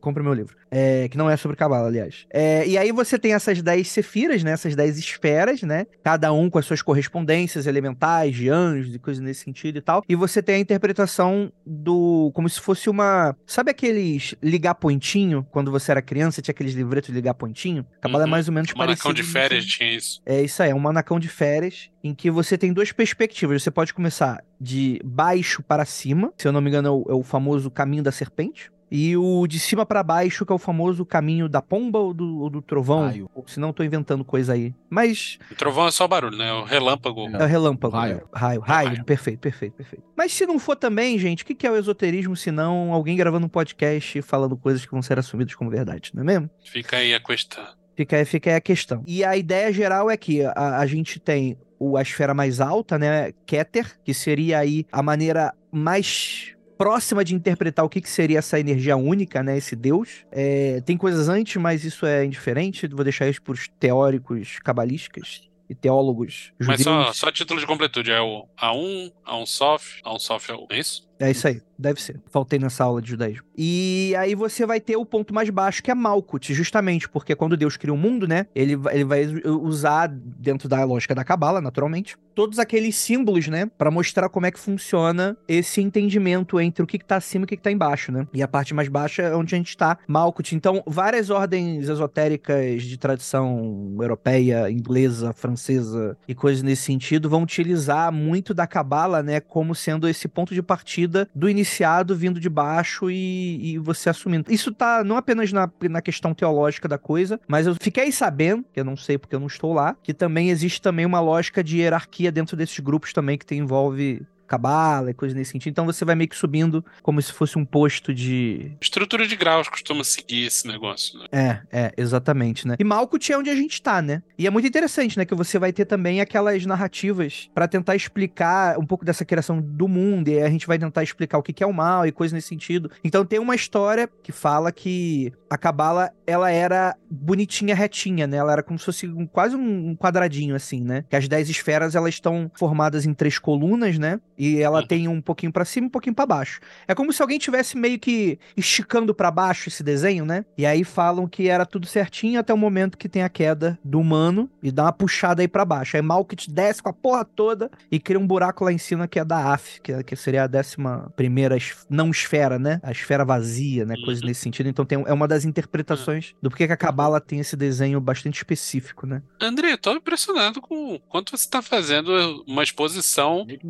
Compre meu livro. É, que não é sobre Cabala, aliás. É, e aí você tem essas 10 sefiras, né? Essas 10 esferas, né? Cada um com as suas correspondências elementais, de anjos e coisas nesse sentido e tal. E você tem a interpretação do. como se fosse uma. Sabe aqueles ligar pontinho? Quando você era criança, tinha aqueles livretos de ligar pontinho? Cabala é Uhum. mais ou menos O Manacão parecido. de nisso férias aí. tinha isso. É isso aí, é um manacão de férias em que você tem duas perspectivas. Você pode começar de baixo para cima, se eu não me engano, é o, é o famoso caminho da serpente. E o de cima para baixo, que é o famoso caminho da pomba ou do, ou do trovão. Raio. Ou não, tô inventando coisa aí. Mas O trovão é só barulho, né? O relâmpago. é o relâmpago. Raio. né? Raio, raio. Raio. Perfeito, perfeito, perfeito. Mas se não for também, gente, o que que é o esoterismo se não alguém gravando um podcast falando coisas que vão ser assumidas como verdade, não é mesmo? Fica aí a questão. Fica, aí- fica aí a questão. E a ideia geral é que a, a gente tem o, a esfera mais alta, né? Keter, que seria aí a maneira mais próxima de interpretar o que, que seria essa energia única, né? Esse Deus. É, tem coisas antes, mas isso é indiferente. Vou deixar isso para os teóricos cabalísticos e teólogos Mas judeus. só, só título de completude, é o A1, A1 Sof, A1 Sof é o. É isso? É isso aí, deve ser. Faltei nessa aula de judaísmo. E aí você vai ter o ponto mais baixo, que é Malkuth, justamente, porque quando Deus cria o mundo, né, ele, ele vai usar, dentro da lógica da Cabala, naturalmente, todos aqueles símbolos, né, Pra mostrar como é que funciona esse entendimento entre o que, que tá acima e o que, que tá embaixo, né. E a parte mais baixa é onde a gente tá, Malkuth. Então, várias ordens esotéricas de tradição europeia, inglesa, francesa e coisas nesse sentido vão utilizar muito da Cabala, né, como sendo esse ponto de partida do iniciado vindo de baixo e, e você assumindo. Isso tá não apenas na, na questão teológica da coisa, mas eu fiquei sabendo, que eu não sei porque eu não estou lá, que também existe também uma lógica de hierarquia dentro desses grupos também que envolve cabala e coisas nesse sentido. Então você vai meio que subindo como se fosse um posto de. Estrutura de graus costuma seguir esse negócio, né? É, é, exatamente, né? E Malkuth é onde a gente tá, né? E é muito interessante, né? Que você vai ter também aquelas narrativas pra tentar explicar um pouco dessa criação do mundo. E aí a gente vai tentar explicar o que que é o mal e coisas nesse sentido. Então tem uma história que fala que a Cabala, ela era bonitinha, retinha, né? Ela era como se fosse um- quase um quadradinho, assim, né? Que as dez esferas, elas estão formadas em três colunas, né? E ela Uhum. tem um pouquinho pra cima e um pouquinho pra baixo. É como se alguém tivesse meio que esticando pra baixo esse desenho, né? E aí falam que era tudo certinho até o momento que tem a queda do humano e dá uma puxada aí pra baixo. Aí Malkit desce com a porra toda e cria um buraco lá em cima que é da Af, que, é- que seria a décima primeira es- não esfera, né? A esfera vazia, né? Coisa Uhum. nesse sentido. Então tem, é uma das interpretações do porquê que a Cabala tem esse desenho bastante específico, né? André, eu tô impressionado com o quanto você tá fazendo uma exposição Muito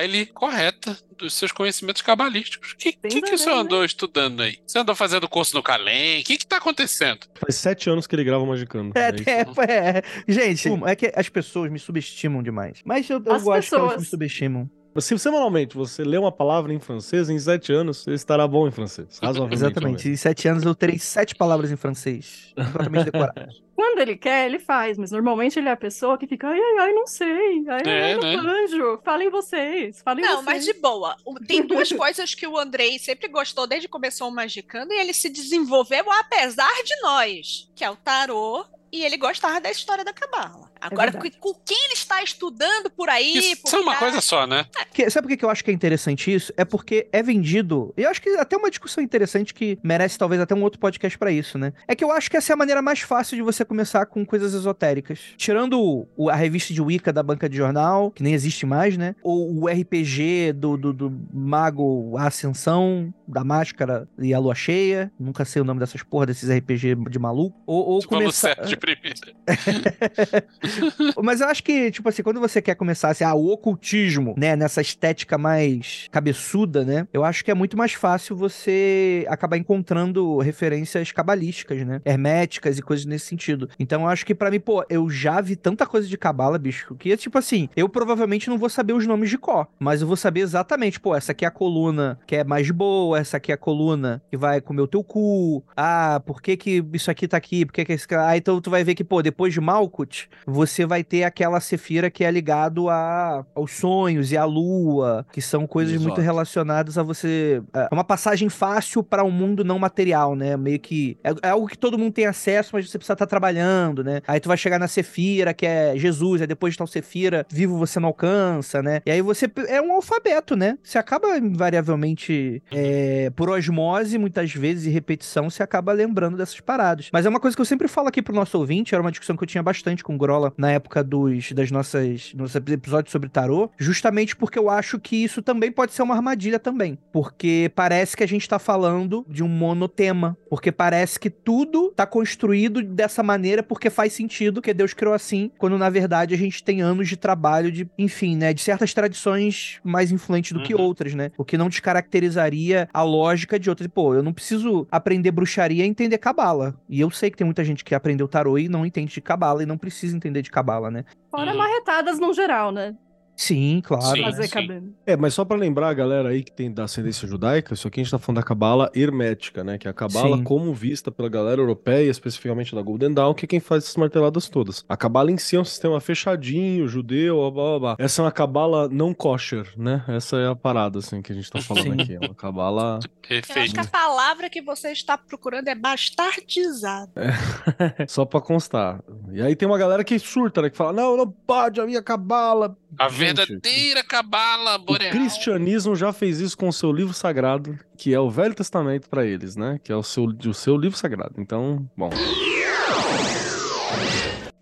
freestyle correta dos seus conhecimentos cabalísticos. O que, que, que o senhor né? andou estudando aí? Você andou fazendo curso no Calem? O que que tá acontecendo? Faz sete anos que ele grava Magicano. É, É até, é, gente, é que as pessoas me subestimam demais. Mas eu, eu gosto que elas me pessoas. subestimam. Se semanalmente você lê uma palavra em francês, em sete anos você estará bom em francês. Razoavelmente. Exatamente. Em sete anos eu terei sete palavras em francês. Completamente decoradas. Quando ele quer, ele faz, mas normalmente ele é a pessoa que fica, ai, ai, ai, não sei. Ai, É, ai, né? não manjo. Falem vocês, falem Não, vocês. mas de boa. Tem duas coisas que o Andrei sempre gostou desde que começou o Magicando e ele se desenvolveu apesar de nós, que é o tarô, e ele gostava da história da Cabala. Agora, verdade. com quem ele está estudando por aí? Isso por são uma cá? coisa só, né? Que- sabe por que eu acho que é interessante isso? É porque é vendido. E eu acho que até uma discussão interessante que merece talvez até um outro podcast pra isso, né? É que eu acho que essa é a maneira mais fácil de você começar com coisas esotéricas. Tirando o- o- a revista de Wicca da banca de jornal, que nem existe mais, né? Ou o RPG do, do, do Mago a Ascensão, da Máscara e a Lua Cheia. Nunca sei o nome dessas porra desses RPG de maluco. Ou, ou Vamos começar. certo de primeira. Mas eu acho que, tipo assim, quando você quer começar assim, ah, o ocultismo, né, nessa estética mais cabeçuda, né, eu acho que é muito mais fácil você acabar encontrando referências cabalísticas, né, herméticas e coisas nesse sentido. Então eu acho que pra mim, pô, eu já vi tanta coisa de cabala, bicho, que é tipo assim, eu provavelmente não vou saber os nomes de cor, mas eu vou saber exatamente, pô, essa aqui é a coluna que é mais boa, essa aqui é a coluna que vai comer o teu cu, ah, por que que isso aqui tá aqui, por que que esse cara... Ah, então tu vai ver que, pô, depois de Malkuth, você vai ter aquela Sefira que é ligado a, aos sonhos e à lua, que são coisas Exato. muito relacionadas a você. É uma passagem fácil para um mundo não material, né? Meio que. É, é algo que todo mundo tem acesso, mas você precisa estar trabalhando, né? Aí tu vai chegar na Sefira, que é Jesus, aí depois de tal Sefira, vivo você não alcança, né? E aí você. É um alfabeto, né? Você acaba invariavelmente, é, por osmose, muitas vezes, e repetição, você acaba lembrando dessas paradas. Mas é uma coisa que eu sempre falo aqui pro nosso ouvinte, era uma discussão que eu tinha bastante com o Grola na época dos, das nossas nossos episódios sobre tarô, justamente porque eu acho que isso também pode ser uma armadilha também. Porque parece que a gente tá falando de um monotema. Porque parece que tudo tá construído dessa maneira porque faz sentido que Deus criou assim, quando na verdade a gente tem anos de trabalho de, enfim, né, de certas tradições mais influentes do que Uhum. outras, né? O que não descaracterizaria a lógica de outras. Pô, eu não preciso aprender bruxaria e entender cabala. E eu sei que tem muita gente que aprendeu tarô e não entende de cabala e não precisa entender de cabala, né? Fora Hum. marretadas no geral, né? Sim, claro. Sim. Fazer caber. É, mas só pra lembrar a galera aí que tem da ascendência judaica, isso aqui a gente tá falando da cabala hermética, né? Que é a cabala como vista pela galera europeia, especificamente da Golden Dawn, que é quem faz essas marteladas todas. A cabala em si é um sistema fechadinho, judeu, blá, blá, blá. Essa é uma cabala não kosher, né? Essa é a parada, assim, que a gente tá falando Sim. aqui. É uma cabala... Eu acho Perfeito. que a palavra que você está procurando é bastardizado. Só pra constar. E aí tem uma galera que surta, né? Que fala, não, não pode, a minha cabala... A Gente, verdadeira cabala O boreal. cristianismo já fez isso com o seu livro sagrado, que é o Velho Testamento pra eles, né? Que é o seu, o seu livro sagrado. Então, bom.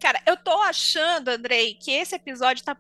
Cara, eu tô achando, Andrei, que esse episódio tá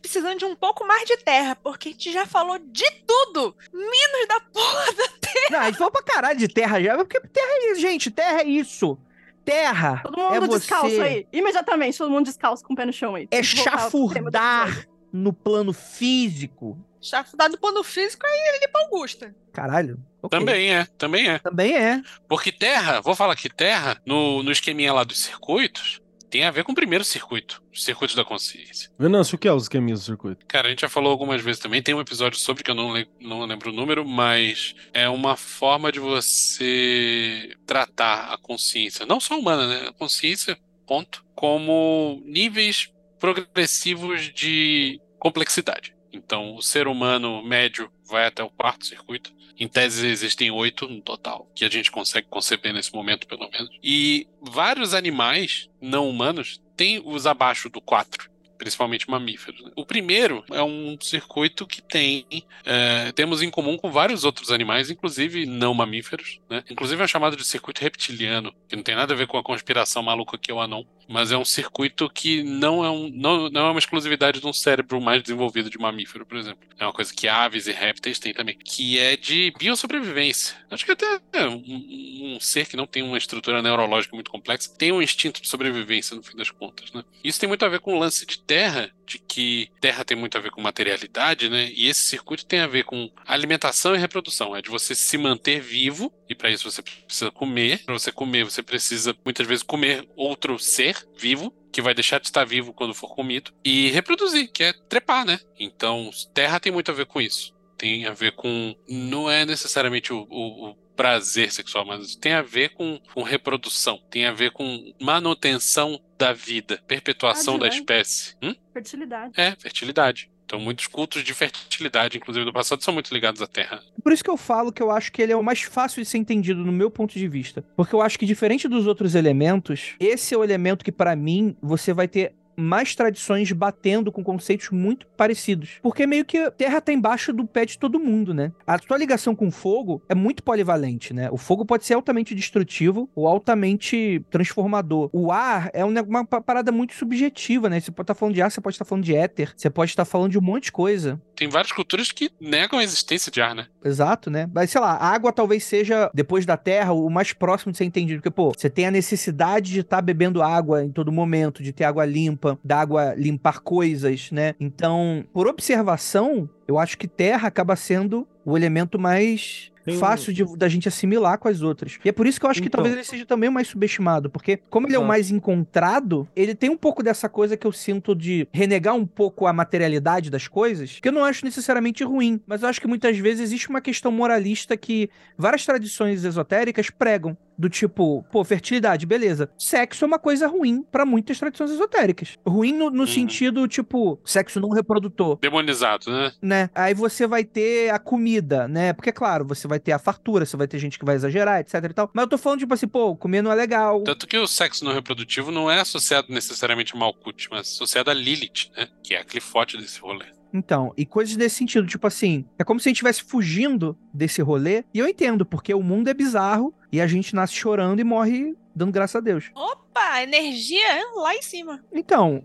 precisando de um pouco mais de terra, porque a gente já falou de tudo, menos da porra da Não, a gente falou pra caralho de terra já, porque terra é isso, gente. Terra é isso. Terra Todo mundo é você descalço aí. Imediatamente, todo mundo descalço com o pé no chão aí. é chafurdar. No plano físico. chafurdar do plano físico aí ele pra Augusta. Caralho. ok. Também é, também é. Também é. Porque terra, vou falar que terra, no, no esqueminha lá dos circuitos, tem a ver com o primeiro circuito, os circuitos da consciência. Venâncio, o que é os esqueminhas do circuito? Cara, a gente já falou algumas vezes também, tem um episódio sobre que eu não, le- não lembro o número, mas é uma forma de você tratar a consciência, não só humana, né? A consciência, ponto, como níveis progressivos de complexidade. Então, o ser humano médio vai até o quarto circuito. Em tese, existem oito no total, que a gente consegue conceber nesse momento, pelo menos. E vários animais não humanos têm os abaixo do quatro principalmente mamíferos. né? O primeiro é um circuito que tem é, temos em comum com vários outros animais, inclusive não mamíferos, né? Inclusive é chamado de circuito reptiliano, que não tem nada a ver com a conspiração maluca que é o anão, mas é um circuito que não é, um, não, não é uma exclusividade de um cérebro mais desenvolvido de mamífero, por exemplo. É uma coisa que aves e répteis têm também, que é de biossobrevivência. Acho que até é um, um ser que não tem uma estrutura neurológica muito complexa tem um instinto de sobrevivência no fim das contas, né? Isso tem muito a ver com o lance de terra, de que terra tem muito a ver com materialidade, né? E esse circuito tem a ver com alimentação e reprodução. É de você se manter vivo, e para isso você precisa comer. Para você comer, você precisa muitas vezes comer outro ser vivo, que vai deixar de estar vivo quando for comido, e reproduzir, que é trepar, né? Então, terra tem muito a ver com isso. Tem a ver com. Não é necessariamente o, o- o prazer sexual, mas tem a ver com, com reprodução, tem a ver com manutenção da vida, perpetuação da espécie. Hum? Fertilidade. É, fertilidade. Então, muitos cultos de fertilidade, inclusive do passado, são muito ligados à terra. Por isso que eu falo que eu acho que ele é o mais fácil de ser entendido no meu ponto de vista. Porque eu acho que diferente dos outros elementos, esse é o elemento que pra mim você vai ter mais tradições batendo com conceitos muito parecidos. Porque meio que terra tá embaixo do pé de todo mundo, né? A sua ligação com fogo é muito polivalente, né? O fogo pode ser altamente destrutivo ou altamente transformador. O ar é um uma pa- parada muito subjetiva, né? Você pode estar falando de ar, você pode estar falando de éter, você pode estar falando de um monte de coisa. Tem várias culturas que negam a existência de ar, né? Exato, né? Mas sei lá, a água talvez seja, depois da terra, o mais próximo de ser entendido. Porque, pô, você tem a necessidade de estar bebendo água em todo momento, de ter água limpa, da água limpar coisas, né? Então, por observação, eu acho que terra acaba sendo o elemento mais Tem um- fácil de, da gente assimilar com as outras. E é por isso que eu acho que Então. talvez ele seja também o mais subestimado, porque como ele é o mais encontrado, ele tem um pouco dessa coisa que eu sinto de renegar um pouco a materialidade das coisas, que eu não acho necessariamente ruim, mas eu acho que muitas vezes existe uma questão moralista que várias tradições esotéricas pregam. Do tipo, pô, fertilidade, beleza. Sexo é uma coisa ruim pra muitas tradições esotéricas. Ruim no, no Uhum. sentido, tipo, sexo não reprodutor Demonizado, né? né? Aí você vai ter a comida, né? Porque, claro, você vai ter a fartura, você vai ter gente que vai exagerar, etc e tal. Mas eu tô falando, tipo assim, pô, comer não é legal. Tanto que o sexo não reprodutivo não é associado necessariamente a Malkuth, mas associado a Lilith, né? Que é a clifote desse rolê. Então, e coisas desse sentido, tipo assim, é como se a gente estivesse fugindo desse rolê. E eu entendo, porque o mundo é bizarro e a gente nasce chorando e morre dando graças a Deus. Opa, energia é lá em cima. Então,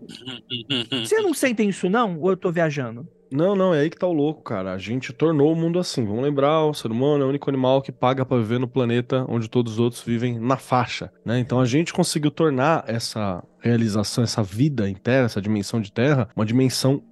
vocês não sentem isso não? Ou eu tô viajando? Não, não, é aí que tá o louco, cara. A gente tornou o mundo assim. Vamos lembrar, o ser humano é o único animal que paga pra viver no planeta onde todos os outros vivem na faixa, né? Então a gente conseguiu tornar essa realização, essa vida em terra, essa dimensão de terra, uma dimensão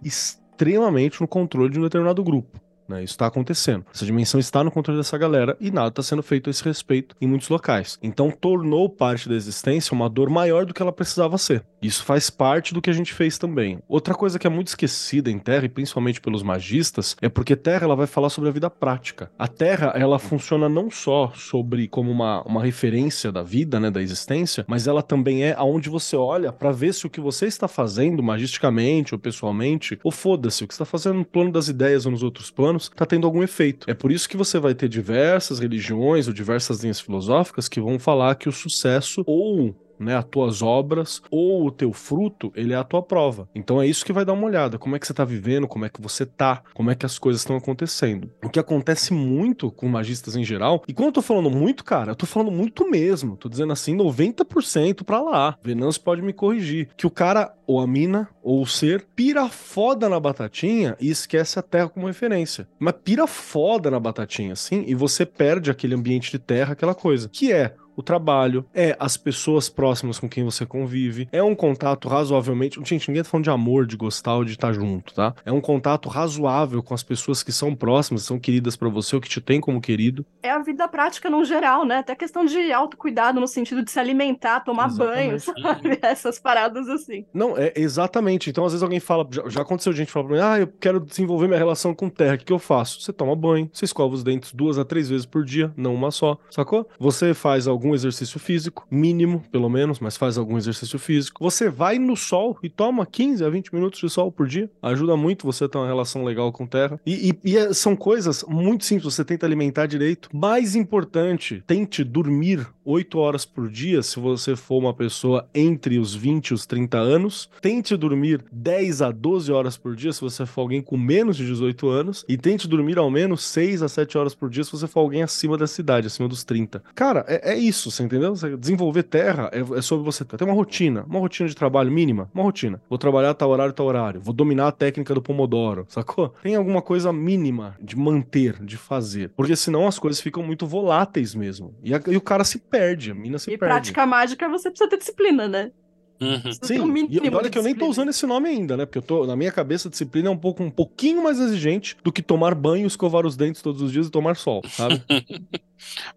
extremamente no controle de um determinado grupo. Né? Isso está acontecendo. Essa dimensão está no controle dessa galera e nada está sendo feito a esse respeito em muitos locais. Então tornou parte da existência uma dor maior do que ela precisava ser. Isso faz parte do que a gente fez também. Outra coisa que é muito esquecida em Terra, e principalmente pelos magistas, é porque Terra ela vai falar sobre a vida prática. A Terra ela funciona não só sobre como uma, uma referência da vida, né, da existência, mas ela também é aonde você olha para ver se o que você está fazendo magisticamente ou pessoalmente, ou foda-se, o que está fazendo no plano das ideias ou nos outros planos, está tendo algum efeito. É por isso que você vai ter diversas religiões ou diversas linhas filosóficas que vão falar que o sucesso ou né, as tuas obras ou o teu fruto, ele é a tua prova. Então é isso que vai dar uma olhada, como é que você tá vivendo, como é que você tá, como é que as coisas estão acontecendo. O que acontece muito com magistas em geral, e quando eu tô falando muito, cara, eu tô falando muito mesmo, tô dizendo assim 90% para lá. Venâncio pode me corrigir, que o cara ou a mina ou o ser pira foda na batatinha e esquece a terra como referência. Mas pira foda na batatinha, assim, e você perde aquele ambiente de terra, aquela coisa, que é o trabalho, é as pessoas próximas com quem você convive, é um contato razoavelmente. Gente, ninguém tá falando de amor, de gostar ou de estar junto, tá? É um contato razoável com as pessoas que são próximas, são queridas para você, ou que te tem como querido. É a vida prática no geral, né? Até questão de autocuidado no sentido de se alimentar, tomar banho, sabe? Essas paradas assim. Não, é exatamente. Então, às vezes alguém fala, já, já aconteceu gente falar pra mim, ah, eu quero desenvolver minha relação com terra, o que, que eu faço? Você toma banho, você escova os dentes duas a três vezes por dia, não uma só, sacou? Você faz algum algum exercício físico, mínimo, pelo menos, mas faz algum exercício físico. Você vai no sol e toma 15 a 20 minutos de sol por dia. Ajuda muito você a ter uma relação legal com terra. E, e, e é, são coisas muito simples. Você tenta alimentar direito. Mais importante, tente dormir 8 horas por dia, se você for uma pessoa entre os 20 e os 30 anos. Tente dormir 10 a 12 horas por dia, se você for alguém com menos de 18 anos. E tente dormir ao menos 6 a 7 horas por dia, se você for alguém acima dessa idade, acima dos 30. Cara, é, é isso, você entendeu? Você desenvolver terra é, é, sobre você ter uma rotina, uma rotina de trabalho mínima, uma rotina. Vou trabalhar tal horário, tal horário. Vou dominar a técnica do Pomodoro, sacou? Tem alguma coisa mínima de manter, de fazer. Porque senão as coisas ficam muito voláteis mesmo. E, a, e o cara se perde, a mina se e perde. E prática mágica você precisa ter disciplina, né? Uhum. Sim, e olha que eu nem tô usando esse nome ainda, né? Porque eu tô, na minha cabeça, disciplina é um pouco um pouquinho mais exigente do que tomar banho, escovar os dentes todos os dias e tomar sol, sabe?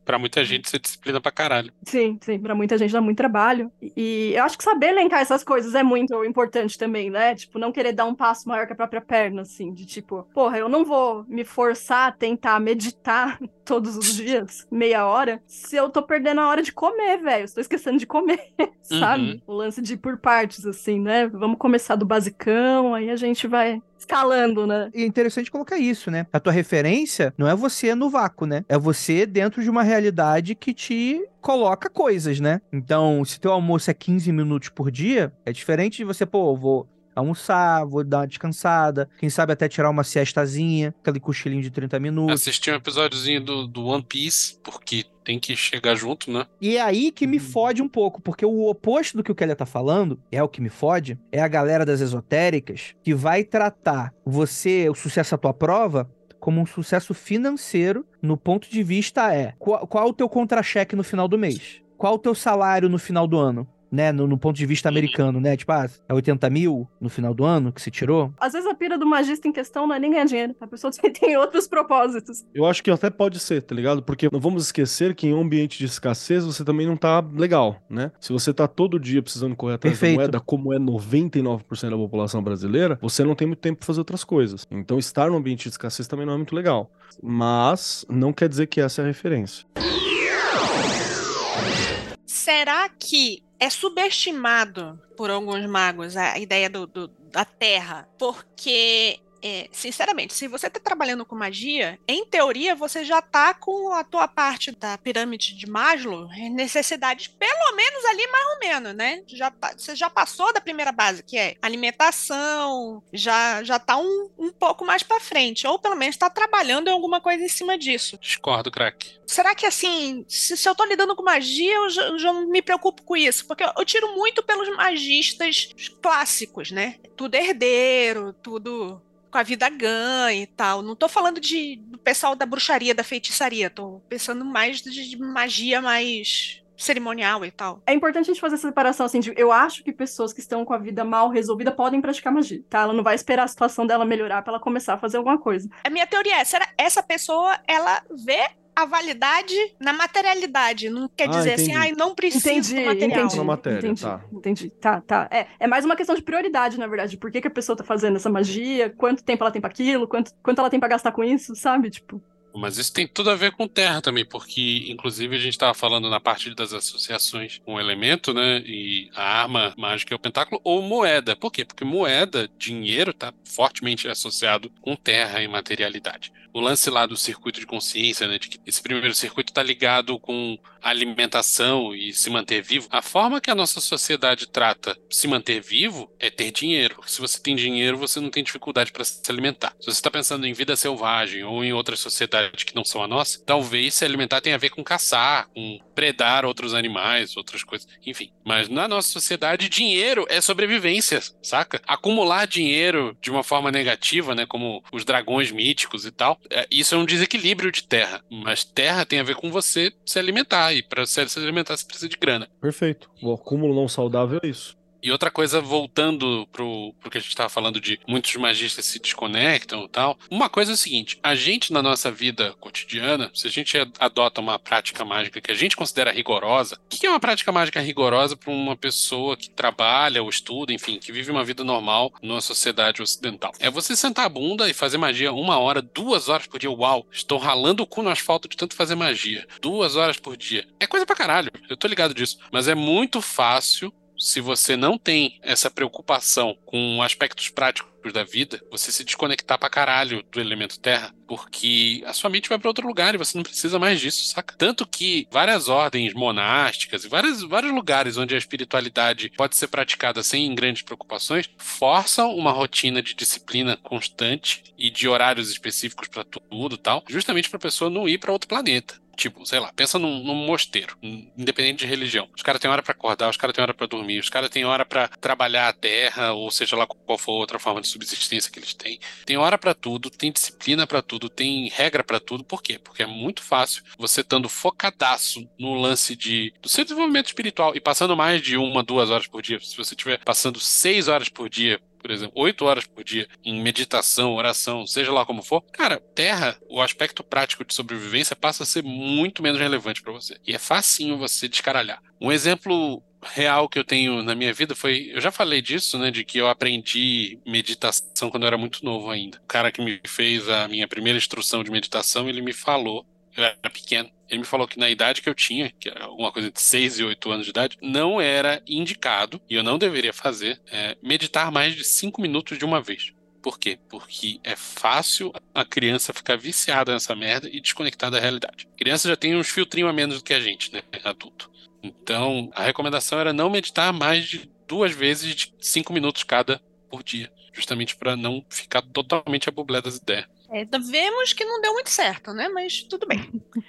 pra muita gente, isso é disciplina pra caralho. Sim, sim, pra muita gente dá muito trabalho. E eu acho que saber elencar essas coisas é muito importante também, né? Tipo, não querer dar um passo maior que a própria perna, assim, de tipo, porra, eu não vou me forçar a tentar meditar todos os dias, meia hora, se eu tô perdendo a hora de comer, velho. Estou esquecendo de comer, sabe? Uhum. O lance de ir por partes, assim, né? Vamos começar do basicão, aí a gente vai escalando, né? E é interessante colocar isso, né? A tua referência não é você no vácuo, né? É você dentro de uma realidade que te coloca coisas, né? Então, se teu almoço é 15 minutos por dia, é diferente de você, pô, vou almoçar, vou dar uma descansada, quem sabe até tirar uma siestazinha, aquele cochilinho de 30 minutos. Assistir um episódiozinho do, do One Piece, porque tem que chegar junto, né? E é aí que me fode um pouco, porque o oposto do que o Kelly tá falando, é o que me fode, é a galera das esotéricas que vai tratar você, o sucesso à tua prova, como um sucesso financeiro, no ponto de vista é qual, qual o teu contra-cheque no final do mês? Qual o teu salário no final do ano? Né, no, no, ponto de vista americano, né? Tipo, ah, é 80 mil no final do ano que se tirou? Às vezes a pira do magista em questão não é nem ganhar dinheiro, a pessoa tem outros propósitos. Eu acho que até pode ser, tá ligado? Porque não vamos esquecer que em um ambiente de escassez você também não tá legal, né? Se você tá todo dia precisando correr atrás Perfeito. da moeda, como é 99% da população brasileira, você não tem muito tempo pra fazer outras coisas. Então estar num ambiente de escassez também não é muito legal. Mas não quer dizer que essa é a referência. Será que é subestimado por alguns magos a ideia do, do, da Terra, porque é, sinceramente, se você está trabalhando com magia, em teoria você já está com a tua parte da pirâmide de Maslow, necessidades pelo menos ali mais ou menos, né? Já tá, você já passou da primeira base, que é alimentação, já já tá um, um pouco mais para frente, ou pelo menos está trabalhando em alguma coisa em cima disso. Discordo, crack. Será que assim, se, se eu estou lidando com magia, eu já, eu já não me preocupo com isso, porque eu, eu tiro muito pelos magistas clássicos, né? Tudo herdeiro, tudo com a vida ganha e tal. Não tô falando de, do pessoal da bruxaria, da feitiçaria. Tô pensando mais de, de magia mais cerimonial e tal. É importante a gente fazer essa separação, assim, de, eu acho que pessoas que estão com a vida mal resolvida podem praticar magia, tá? Ela não vai esperar a situação dela melhorar pra ela começar a fazer alguma coisa. A minha teoria é, será essa pessoa, ela vê a validade na materialidade, não quer Ah, dizer assim, ai, não preciso Entendi, do material. entendi, matéria, entendi, tá. entendi. Tá, tá. É, é mais uma questão de prioridade, na verdade. Por que, que a pessoa tá fazendo essa magia? Quanto tempo ela tem pra aquilo? Quanto, quanto ela tem pra gastar com isso, sabe? Tipo, Mas isso tem tudo a ver com terra também, porque inclusive a gente estava falando na parte das associações com o elemento, né? E a arma mágica é o pentáculo ou moeda. Por quê? Porque moeda, dinheiro, está fortemente associado com terra e materialidade. O lance lá do circuito de consciência, né? De que esse primeiro circuito está ligado com alimentação e se manter vivo. A forma que a nossa sociedade trata se manter vivo é ter dinheiro. Se você tem dinheiro, você não tem dificuldade para se alimentar. Se você está pensando em vida selvagem ou em outras sociedades que não são a nossa, talvez se alimentar tenha a ver com caçar, com predar outros animais, outras coisas, enfim. Mas na nossa sociedade, dinheiro é sobrevivência, saca? Acumular dinheiro de uma forma negativa, né, como os dragões míticos e tal, é, isso é um desequilíbrio de terra. Mas terra tem a ver com você se alimentar e para se alimentar você precisa de grana. Perfeito. O acúmulo não saudável é isso. E outra coisa, voltando pro, pro que a gente estava falando de muitos magistas se desconectam e tal. Uma coisa é o seguinte: a gente, na nossa vida cotidiana, se a gente adota uma prática mágica que a gente considera rigorosa, o que é uma prática mágica rigorosa para uma pessoa que trabalha ou estuda, enfim, que vive uma vida normal numa sociedade ocidental? É você sentar a bunda e fazer magia uma hora, duas horas por dia. Uau, estou ralando o cu no asfalto de tanto fazer magia. Duas horas por dia. É coisa pra caralho, eu tô ligado disso. Mas é muito fácil se você não tem essa preocupação com aspectos práticos da vida, você se desconectar pra caralho do elemento terra, porque a sua mente vai pra outro lugar e você não precisa mais disso, saca? Tanto que várias ordens monásticas e várias, vários lugares onde a espiritualidade pode ser praticada sem grandes preocupações, forçam uma rotina de disciplina constante e de horários específicos pra tudo e tal, justamente pra pessoa não ir pra outro planeta. Tipo, sei lá, pensa num, num mosteiro, independente de religião. Os caras têm hora pra acordar, os caras têm hora pra dormir, os caras têm hora pra trabalhar a terra, ou seja lá qual for outra forma de subsistência que eles têm. Tem hora pra tudo, tem disciplina pra tudo, tem regra pra tudo. Por quê? Porque é muito fácil você estando focadaço no lance de do seu desenvolvimento espiritual e passando mais de uma, duas horas por dia. Se você estiver passando seis horas por dia por exemplo, oito horas por dia em meditação, oração, seja lá como for, cara, terra, o aspecto prático de sobrevivência passa a ser muito menos relevante para você. E é facinho você descaralhar. Um exemplo real que eu tenho na minha vida foi, eu já falei disso, né, de que eu aprendi meditação quando eu era muito novo ainda. O cara que me fez a minha primeira instrução de meditação, ele me falou eu era pequeno. Ele me falou que na idade que eu tinha, que era alguma coisa de 6 e 8 anos de idade, não era indicado, e eu não deveria fazer, é, meditar mais de 5 minutos de uma vez. Por quê? Porque é fácil a criança ficar viciada nessa merda e desconectar da realidade. A criança já tem uns filtrinhos a menos do que a gente, né? Adulto. Então, a recomendação era não meditar mais de duas vezes de 5 minutos cada por dia. Justamente para não ficar totalmente a bublé das ideias. É, vemos que não deu muito certo, né? Mas tudo bem.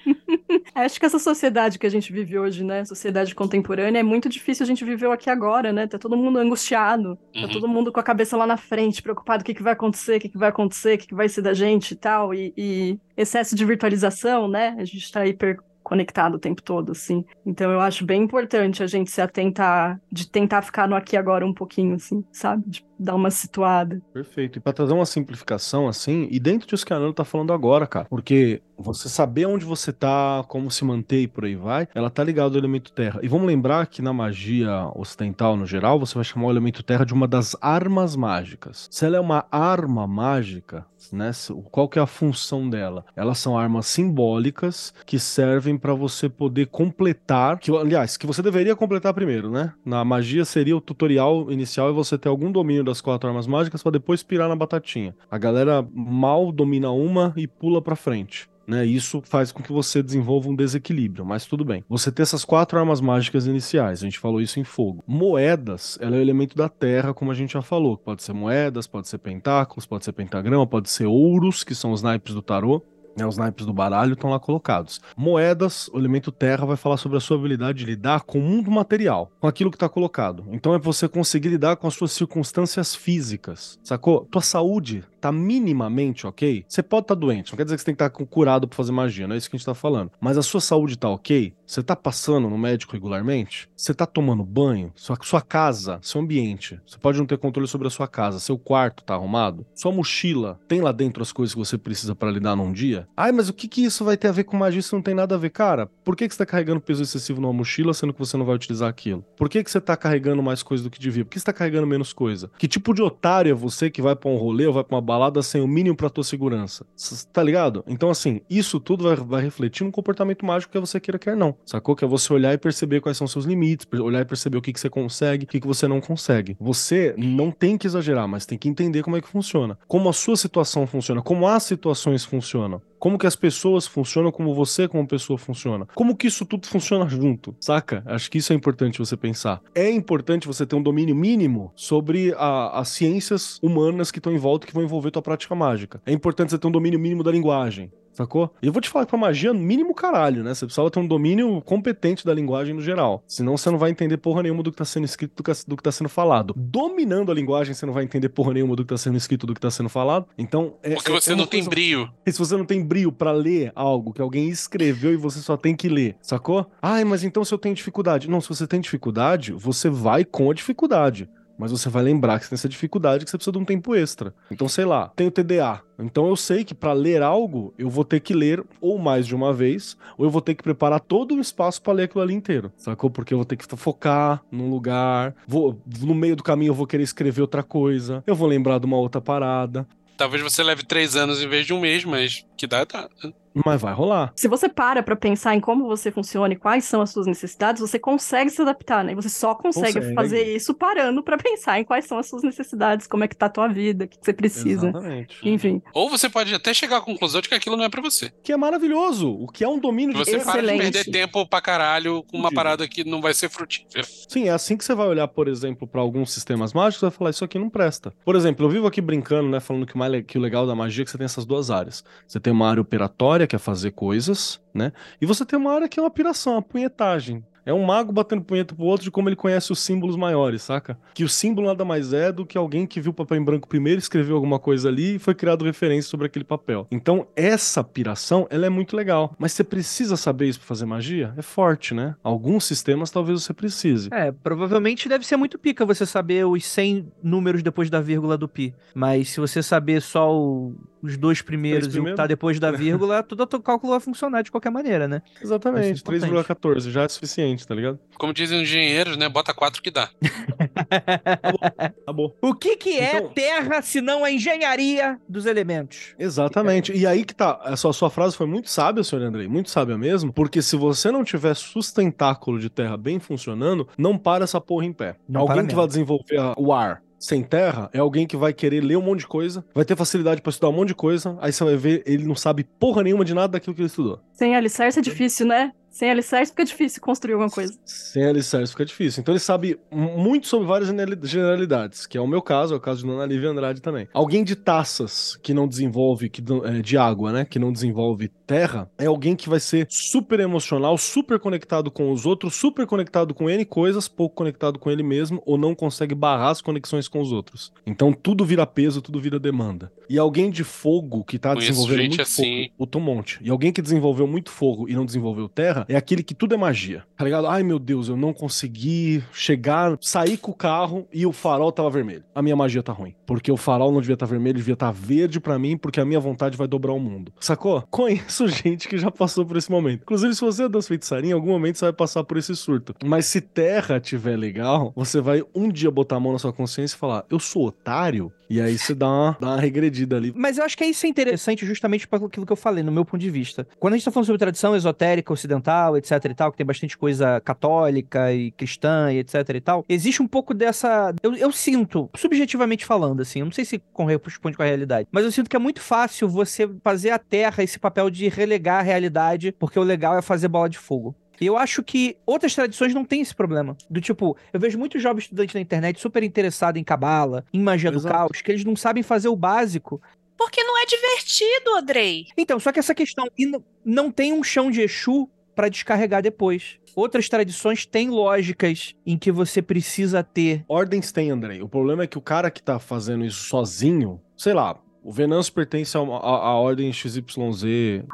Acho que essa sociedade que a gente vive hoje, né? Sociedade contemporânea, é muito difícil a gente viver aqui agora, né? Tá todo mundo angustiado, tá Uhum. todo mundo com a cabeça lá na frente, preocupado o que, que vai acontecer, o que, que vai acontecer, o que, que vai ser da gente e tal. E, e excesso de virtualização, né? A gente tá hiper conectado o tempo todo, assim. Então eu acho bem importante a gente se atentar, de tentar ficar no aqui e agora um pouquinho, assim, sabe? De dar uma situada. Perfeito. E pra trazer uma simplificação assim, e dentro disso que a Nana tá falando agora, cara, porque você saber onde você tá, como se manter e por aí vai, ela tá ligada ao elemento terra. E vamos lembrar que na magia ocidental, no geral, você vai chamar o elemento terra de uma das armas mágicas. Se ela é uma arma mágica, né, qual que é a função dela? Elas são armas simbólicas que servem pra você poder completar, que, aliás, que você deveria completar primeiro, né? Na magia seria o tutorial inicial e você ter algum domínio das quatro armas mágicas pra depois pirar na batatinha. A galera mal domina uma e pula pra frente. Né, isso faz com que você desenvolva um desequilíbrio, mas tudo bem. Você ter essas quatro armas mágicas iniciais, a gente falou isso em fogo. Moedas, ela é o elemento da terra, como a gente já falou. Pode ser moedas, pode ser pentáculos, pode ser pentagrama, pode ser ouros, que são os naipes do tarô. Né, os naipes do baralho estão lá colocados. Moedas, o elemento terra vai falar sobre a sua habilidade de lidar com o mundo material, com aquilo que está colocado. Então é você conseguir lidar com as suas circunstâncias físicas, sacou? Tua saúde tá minimamente ok. Você pode estar tá doente, não quer dizer que você tem que estar tá curado para fazer magia, não é isso que a gente tá falando. Mas a sua saúde tá ok? Você tá passando no médico regularmente? Você tá tomando banho? Sua, sua casa, seu ambiente. Você pode não ter controle sobre a sua casa, seu quarto tá arrumado? Sua mochila tem lá dentro as coisas que você precisa para lidar num dia? Ai, mas o que que isso vai ter a ver com magia? Isso não tem nada a ver, cara. Por que, que você tá carregando peso excessivo numa mochila, sendo que você não vai utilizar aquilo? Por que, que você tá carregando mais coisa do que devia? Por que você tá carregando menos coisa? Que tipo de otário é você que vai pra um rolê ou vai pra uma balada sem o mínimo pra tua segurança? Tá ligado? Então, assim, isso tudo vai, vai refletir no comportamento mágico que você queira quer não. Sacou? Que é você olhar e perceber quais são seus limites, olhar e perceber o que, que você consegue, o que, que você não consegue. Você não tem que exagerar, mas tem que entender como é que funciona. Como a sua situação funciona, como as situações funcionam. Como que as pessoas funcionam, como você como pessoa funciona. Como que isso tudo funciona junto, saca? Acho que isso é importante você pensar. É importante você ter um domínio mínimo sobre a, as ciências humanas que estão em volta que vão envolver tua prática mágica. É importante você ter um domínio mínimo da linguagem. Sacou? E eu vou te falar que pra magia, mínimo caralho, né? Você precisava ter um domínio competente da linguagem no geral. Senão você não vai entender porra nenhuma do que tá sendo escrito, do que, do que tá sendo falado. Dominando a linguagem, você não vai entender porra nenhuma do que tá sendo escrito, do que tá sendo falado. Então. É, Porque você é não tem brio. E se você não tem brio para ler algo que alguém escreveu e você só tem que ler, sacou? Ai, mas então se eu tenho dificuldade. Não, se você tem dificuldade, você vai com a dificuldade mas você vai lembrar que você tem essa dificuldade que você precisa de um tempo extra. Então, sei lá, tenho TDA. Então eu sei que para ler algo, eu vou ter que ler ou mais de uma vez, ou eu vou ter que preparar todo um espaço para ler aquilo ali inteiro. Sacou? Porque eu vou ter que focar num lugar, vou no meio do caminho eu vou querer escrever outra coisa, eu vou lembrar de uma outra parada. Talvez você leve três anos em vez de um mês, mas que dá, dá. Mas vai rolar. Se você para pra pensar em como você funciona e quais são as suas necessidades, você consegue se adaptar, né? E você só consegue, consegue. fazer isso parando para pensar em quais são as suas necessidades, como é que tá a tua vida, o que você precisa. Exatamente. Enfim. Ou você pode até chegar à conclusão de que aquilo não é para você. Que é maravilhoso. O que é um domínio de Você excelente. para de perder tempo pra caralho com uma parada que não vai ser frutífera. Sim, é assim que você vai olhar, por exemplo, para alguns sistemas mágicos, vai falar, isso aqui não presta. Por exemplo, eu vivo aqui brincando, né, falando que mais, que o legal da magia é que você tem essas duas áreas. Você tem uma área operatória, que é fazer coisas, né? E você tem uma área que é uma piração, uma punhetagem. É um mago batendo punheta pro outro de como ele conhece os símbolos maiores, saca? Que o símbolo nada mais é do que alguém que viu o papel em branco primeiro, escreveu alguma coisa ali e foi criado referência sobre aquele papel. Então, essa piração, ela é muito legal. Mas você precisa saber isso pra fazer magia? É forte, né? Alguns sistemas talvez você precise. É, provavelmente deve ser muito pica você saber os 100 números depois da vírgula do pi. Mas se você saber só o os dois primeiros e o que tá depois da vírgula, todo o cálculo vai funcionar de qualquer maneira, né? Exatamente, 3,14 já é suficiente, tá ligado? Como dizem os engenheiros, né? Bota 4 que dá. Acabou. O que que é então... terra se não a engenharia dos elementos? Exatamente. E aí que tá, a sua, a sua frase foi muito sábia, senhor Andrei, muito sábia mesmo, porque se você não tiver sustentáculo de terra bem funcionando, não para essa porra em pé. Não Alguém que vai desenvolver o ar, sem terra é alguém que vai querer ler um monte de coisa, vai ter facilidade para estudar um monte de coisa, aí você vai ver, ele não sabe porra nenhuma de nada daquilo que ele estudou. Sem alicerce é difícil, né? Sem alicerce fica difícil construir alguma coisa. Sem alicerce fica difícil. Então ele sabe muito sobre várias generalidades, que é o meu caso, é o caso de Dona Lívia Andrade também. Alguém de taças que não desenvolve, que, é, de água, né? Que não desenvolve terra, é alguém que vai ser super emocional, super conectado com os outros, super conectado com N coisas, pouco conectado com ele mesmo, ou não consegue barrar as conexões com os outros. Então tudo vira peso, tudo vira demanda. E alguém de fogo que tá Conheço desenvolvendo muito assim. fogo, o monte. E alguém que desenvolveu muito fogo e não desenvolveu terra, é aquele que tudo é magia. Tá ligado? Ai meu Deus, eu não consegui chegar, sair com o carro e o farol tava vermelho. A minha magia tá ruim. Porque o farol não devia estar tá vermelho, devia estar tá verde para mim, porque a minha vontade vai dobrar o mundo. Sacou? Conheço gente que já passou por esse momento. Inclusive, se você é das feitiçaria, em algum momento você vai passar por esse surto. Mas se terra tiver legal, você vai um dia botar a mão na sua consciência e falar: Eu sou otário? E aí você dá uma, dá uma regredida ali. Mas eu acho que isso é interessante justamente para aquilo que eu falei, no meu ponto de vista. Quando a gente tá falando sobre tradição esotérica ocidental, etc e tal, que tem bastante coisa católica e cristã e etc e tal, existe um pouco dessa... Eu, eu sinto, subjetivamente falando, assim, eu não sei se corresponde com a realidade, mas eu sinto que é muito fácil você fazer a Terra esse papel de relegar a realidade, porque o legal é fazer bola de fogo. E eu acho que outras tradições não têm esse problema. Do tipo, eu vejo muitos jovens estudantes na internet super interessados em cabala, em magia Exato. do caos, que eles não sabem fazer o básico Porque não é divertido, Andrei. Então, só que essa questão. E não, tem um chão de Exu pra descarregar depois. Outras tradições têm lógicas em que você precisa ter. Ordens tem, Andrei. O problema é que o cara que tá fazendo isso sozinho, sei lá, o Venâncio pertence a, uma- a- a ordem XYZ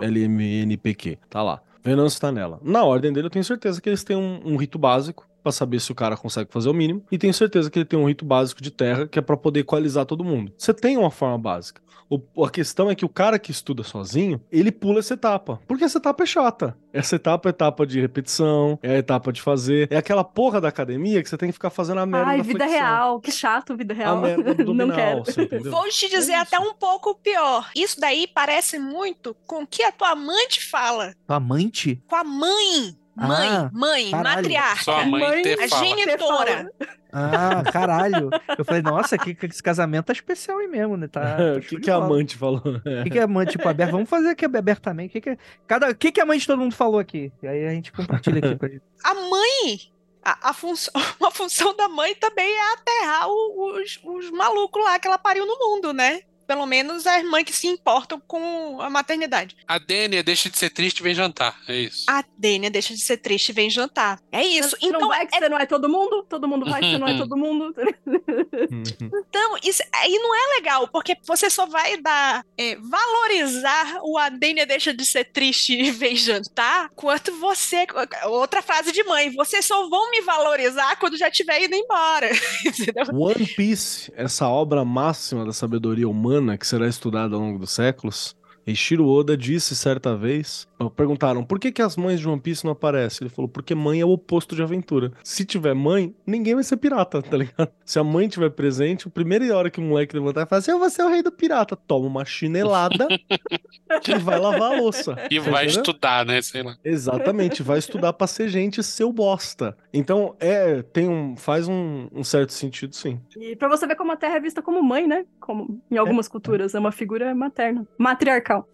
LMNPQ, tá lá. Venâncio tá nela. Na ordem dele, eu tenho certeza que eles têm um, um rito básico pra saber se o cara consegue fazer o mínimo, e tenho certeza que ele tem um rito básico de terra que é pra poder equalizar todo mundo. Você tem uma forma básica. O- a questão é que o cara que estuda sozinho, ele pula essa etapa. Porque essa etapa é chata. Essa etapa é a etapa de repetição, é a etapa de fazer. É aquela porra da academia que você tem que ficar fazendo a merda Ai, da vida flexão. real. Que chato, vida A real. merda abdominal, Não quero. você entendeu? Vou te dizer É até um pouco pior. Isso daí parece muito com o que a tua amante fala. Tua amante? Com a mãe. Mãe, Ah, mãe, caralho. matriarca. Sua mãe, Mãe, A fala. genitora. Ah, caralho. Eu falei, nossa, que, que esse casamento tá especial aí mesmo, né? Tá, tá O show que, que a amante falou? O que, que é amante, tipo, aberto? Vamos fazer aqui abertamente. O que, que, é- cada, o que, que a mãe de todo mundo falou aqui? E aí a gente compartilha aqui com a gente. A mãe, a, a função, uma função da mãe também é aterrar os, os malucos lá que ela pariu no mundo, né? Pelo menos as mães que se importam com a maternidade. A Dênia deixa de ser triste e vem jantar. É isso. A Dênia deixa de ser triste e vem jantar. É isso. Você não Então, vai que você não é todo mundo? Todo mundo vai que você não é todo mundo? Então, isso aí não é legal, porque você só vai dar é, valorizar o a Dênia deixa de ser triste e vem jantar, quanto você. Outra frase de mãe, vocês só vão me valorizar quando já tiver ido embora. One Piece, essa obra máxima da sabedoria humana que será estudada ao longo dos séculos, Eiichiro Oda disse certa vez, perguntaram por que, que as mães de One Piece não aparecem? Ele falou, porque mãe é o oposto de aventura. Se tiver mãe, ninguém vai ser pirata, tá ligado? Se a mãe tiver presente, a primeira hora que o moleque levantar e falar assim, eu vou ser o rei do pirata, toma uma chinelada e vai lavar a louça. E vai entendeu? estudar, né? Sei lá. Exatamente, vai estudar pra ser gente seu bosta. Então, é, tem um, faz um, um certo sentido, sim. E pra você ver como a Terra é vista como mãe, né? Como em algumas culturas, é uma figura materna. Matriarcal.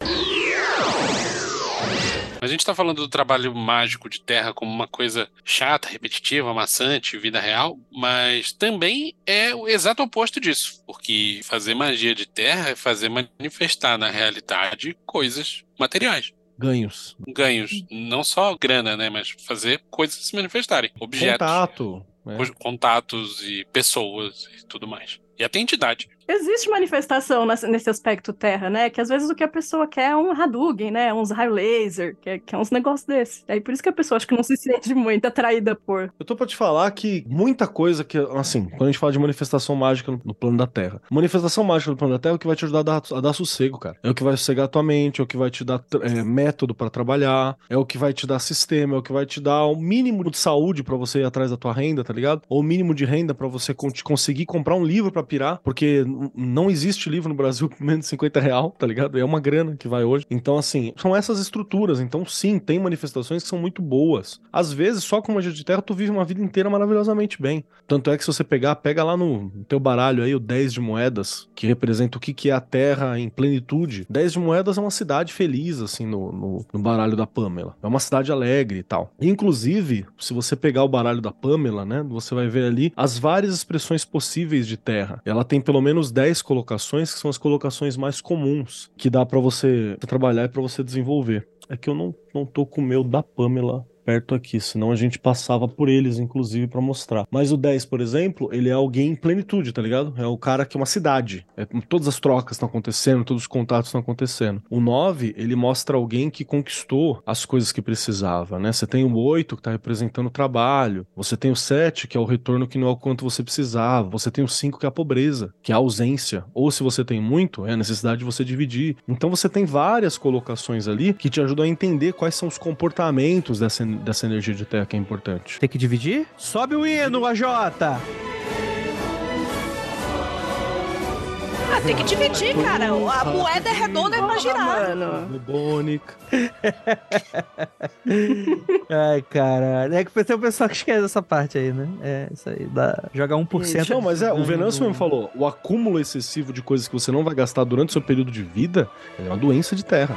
A gente tá falando do trabalho mágico de terra como uma coisa chata, repetitiva, maçante, vida real, mas também é o exato oposto disso, porque fazer magia de terra é fazer manifestar na realidade coisas materiais, Ganhos. ganhos, não só grana, né, mas fazer coisas se manifestarem, objetos, Contato. né? co- contatos e pessoas e tudo mais. E até entidade. Existe manifestação nesse, aspecto terra, né? Que às vezes o que a pessoa quer é um Hadouken, né? Uns raio laser, que é, é uns negócios desses. Aí por isso que a pessoa acho que não se sente muito atraída por. Eu tô pra te falar que muita coisa que, assim, quando a gente fala de manifestação mágica no, no plano da Terra, manifestação mágica no plano da Terra é o que vai te ajudar a dar, a dar sossego, cara. É o que vai sossegar a tua mente, é o que vai te dar é, método pra trabalhar, é o que vai te dar sistema, é o que vai te dar o mínimo de saúde pra você ir atrás da tua renda, tá ligado? Ou o mínimo de renda pra você con- conseguir comprar um livro pra pirar, porque não existe livro no Brasil por menos de 50 real, tá ligado? É uma grana que vai hoje. Então, assim, são essas estruturas. Então, sim, tem manifestações que são muito boas. Às vezes, só com magia de terra, tu vive uma vida inteira maravilhosamente bem. Tanto é que se você pegar, pega lá no teu baralho aí o 10 de moedas, que representa o que que é a terra em plenitude. 10 de moedas é uma cidade feliz, assim, no, no, no baralho da Pamela. É uma cidade alegre e tal. Inclusive, se você pegar o baralho da Pamela, né, você vai ver ali as várias expressões possíveis de terra. Ela tem pelo menos 10 colocações, que são as colocações mais comuns, que dá pra você trabalhar e pra você desenvolver. É que eu não, não tô com o meu da Pamela perto aqui, senão a gente passava por eles, inclusive, pra mostrar. Mas o 10, por exemplo, ele é alguém em plenitude, tá ligado? É o cara que é uma cidade. É, todas as trocas estão acontecendo, todos os contatos estão acontecendo. O 9, ele mostra alguém que conquistou as coisas que precisava, né? Você tem o 8, que tá representando o trabalho. Você tem o 7, que é o retorno que não é o quanto você precisava. Você tem o 5, que é a pobreza, que é a ausência. Ou se você tem muito, é a necessidade de você dividir. Então você tem várias colocações ali que te ajudam a entender quais são os comportamentos dessa, dessa energia de terra que é importante. Tem que dividir? Sobe o hino, AJ! Ah, tem que dividir, cara. A moeda é redonda é pra girar. Mano. Bubônica. Ai, caralho. É que tem o pessoal que esquece essa parte aí, né? É, isso aí. Dá... Joga 1%. Não, mas é, o Venâncio mesmo falou, o acúmulo excessivo de coisas que você não vai gastar durante o seu período de vida é uma doença de terra.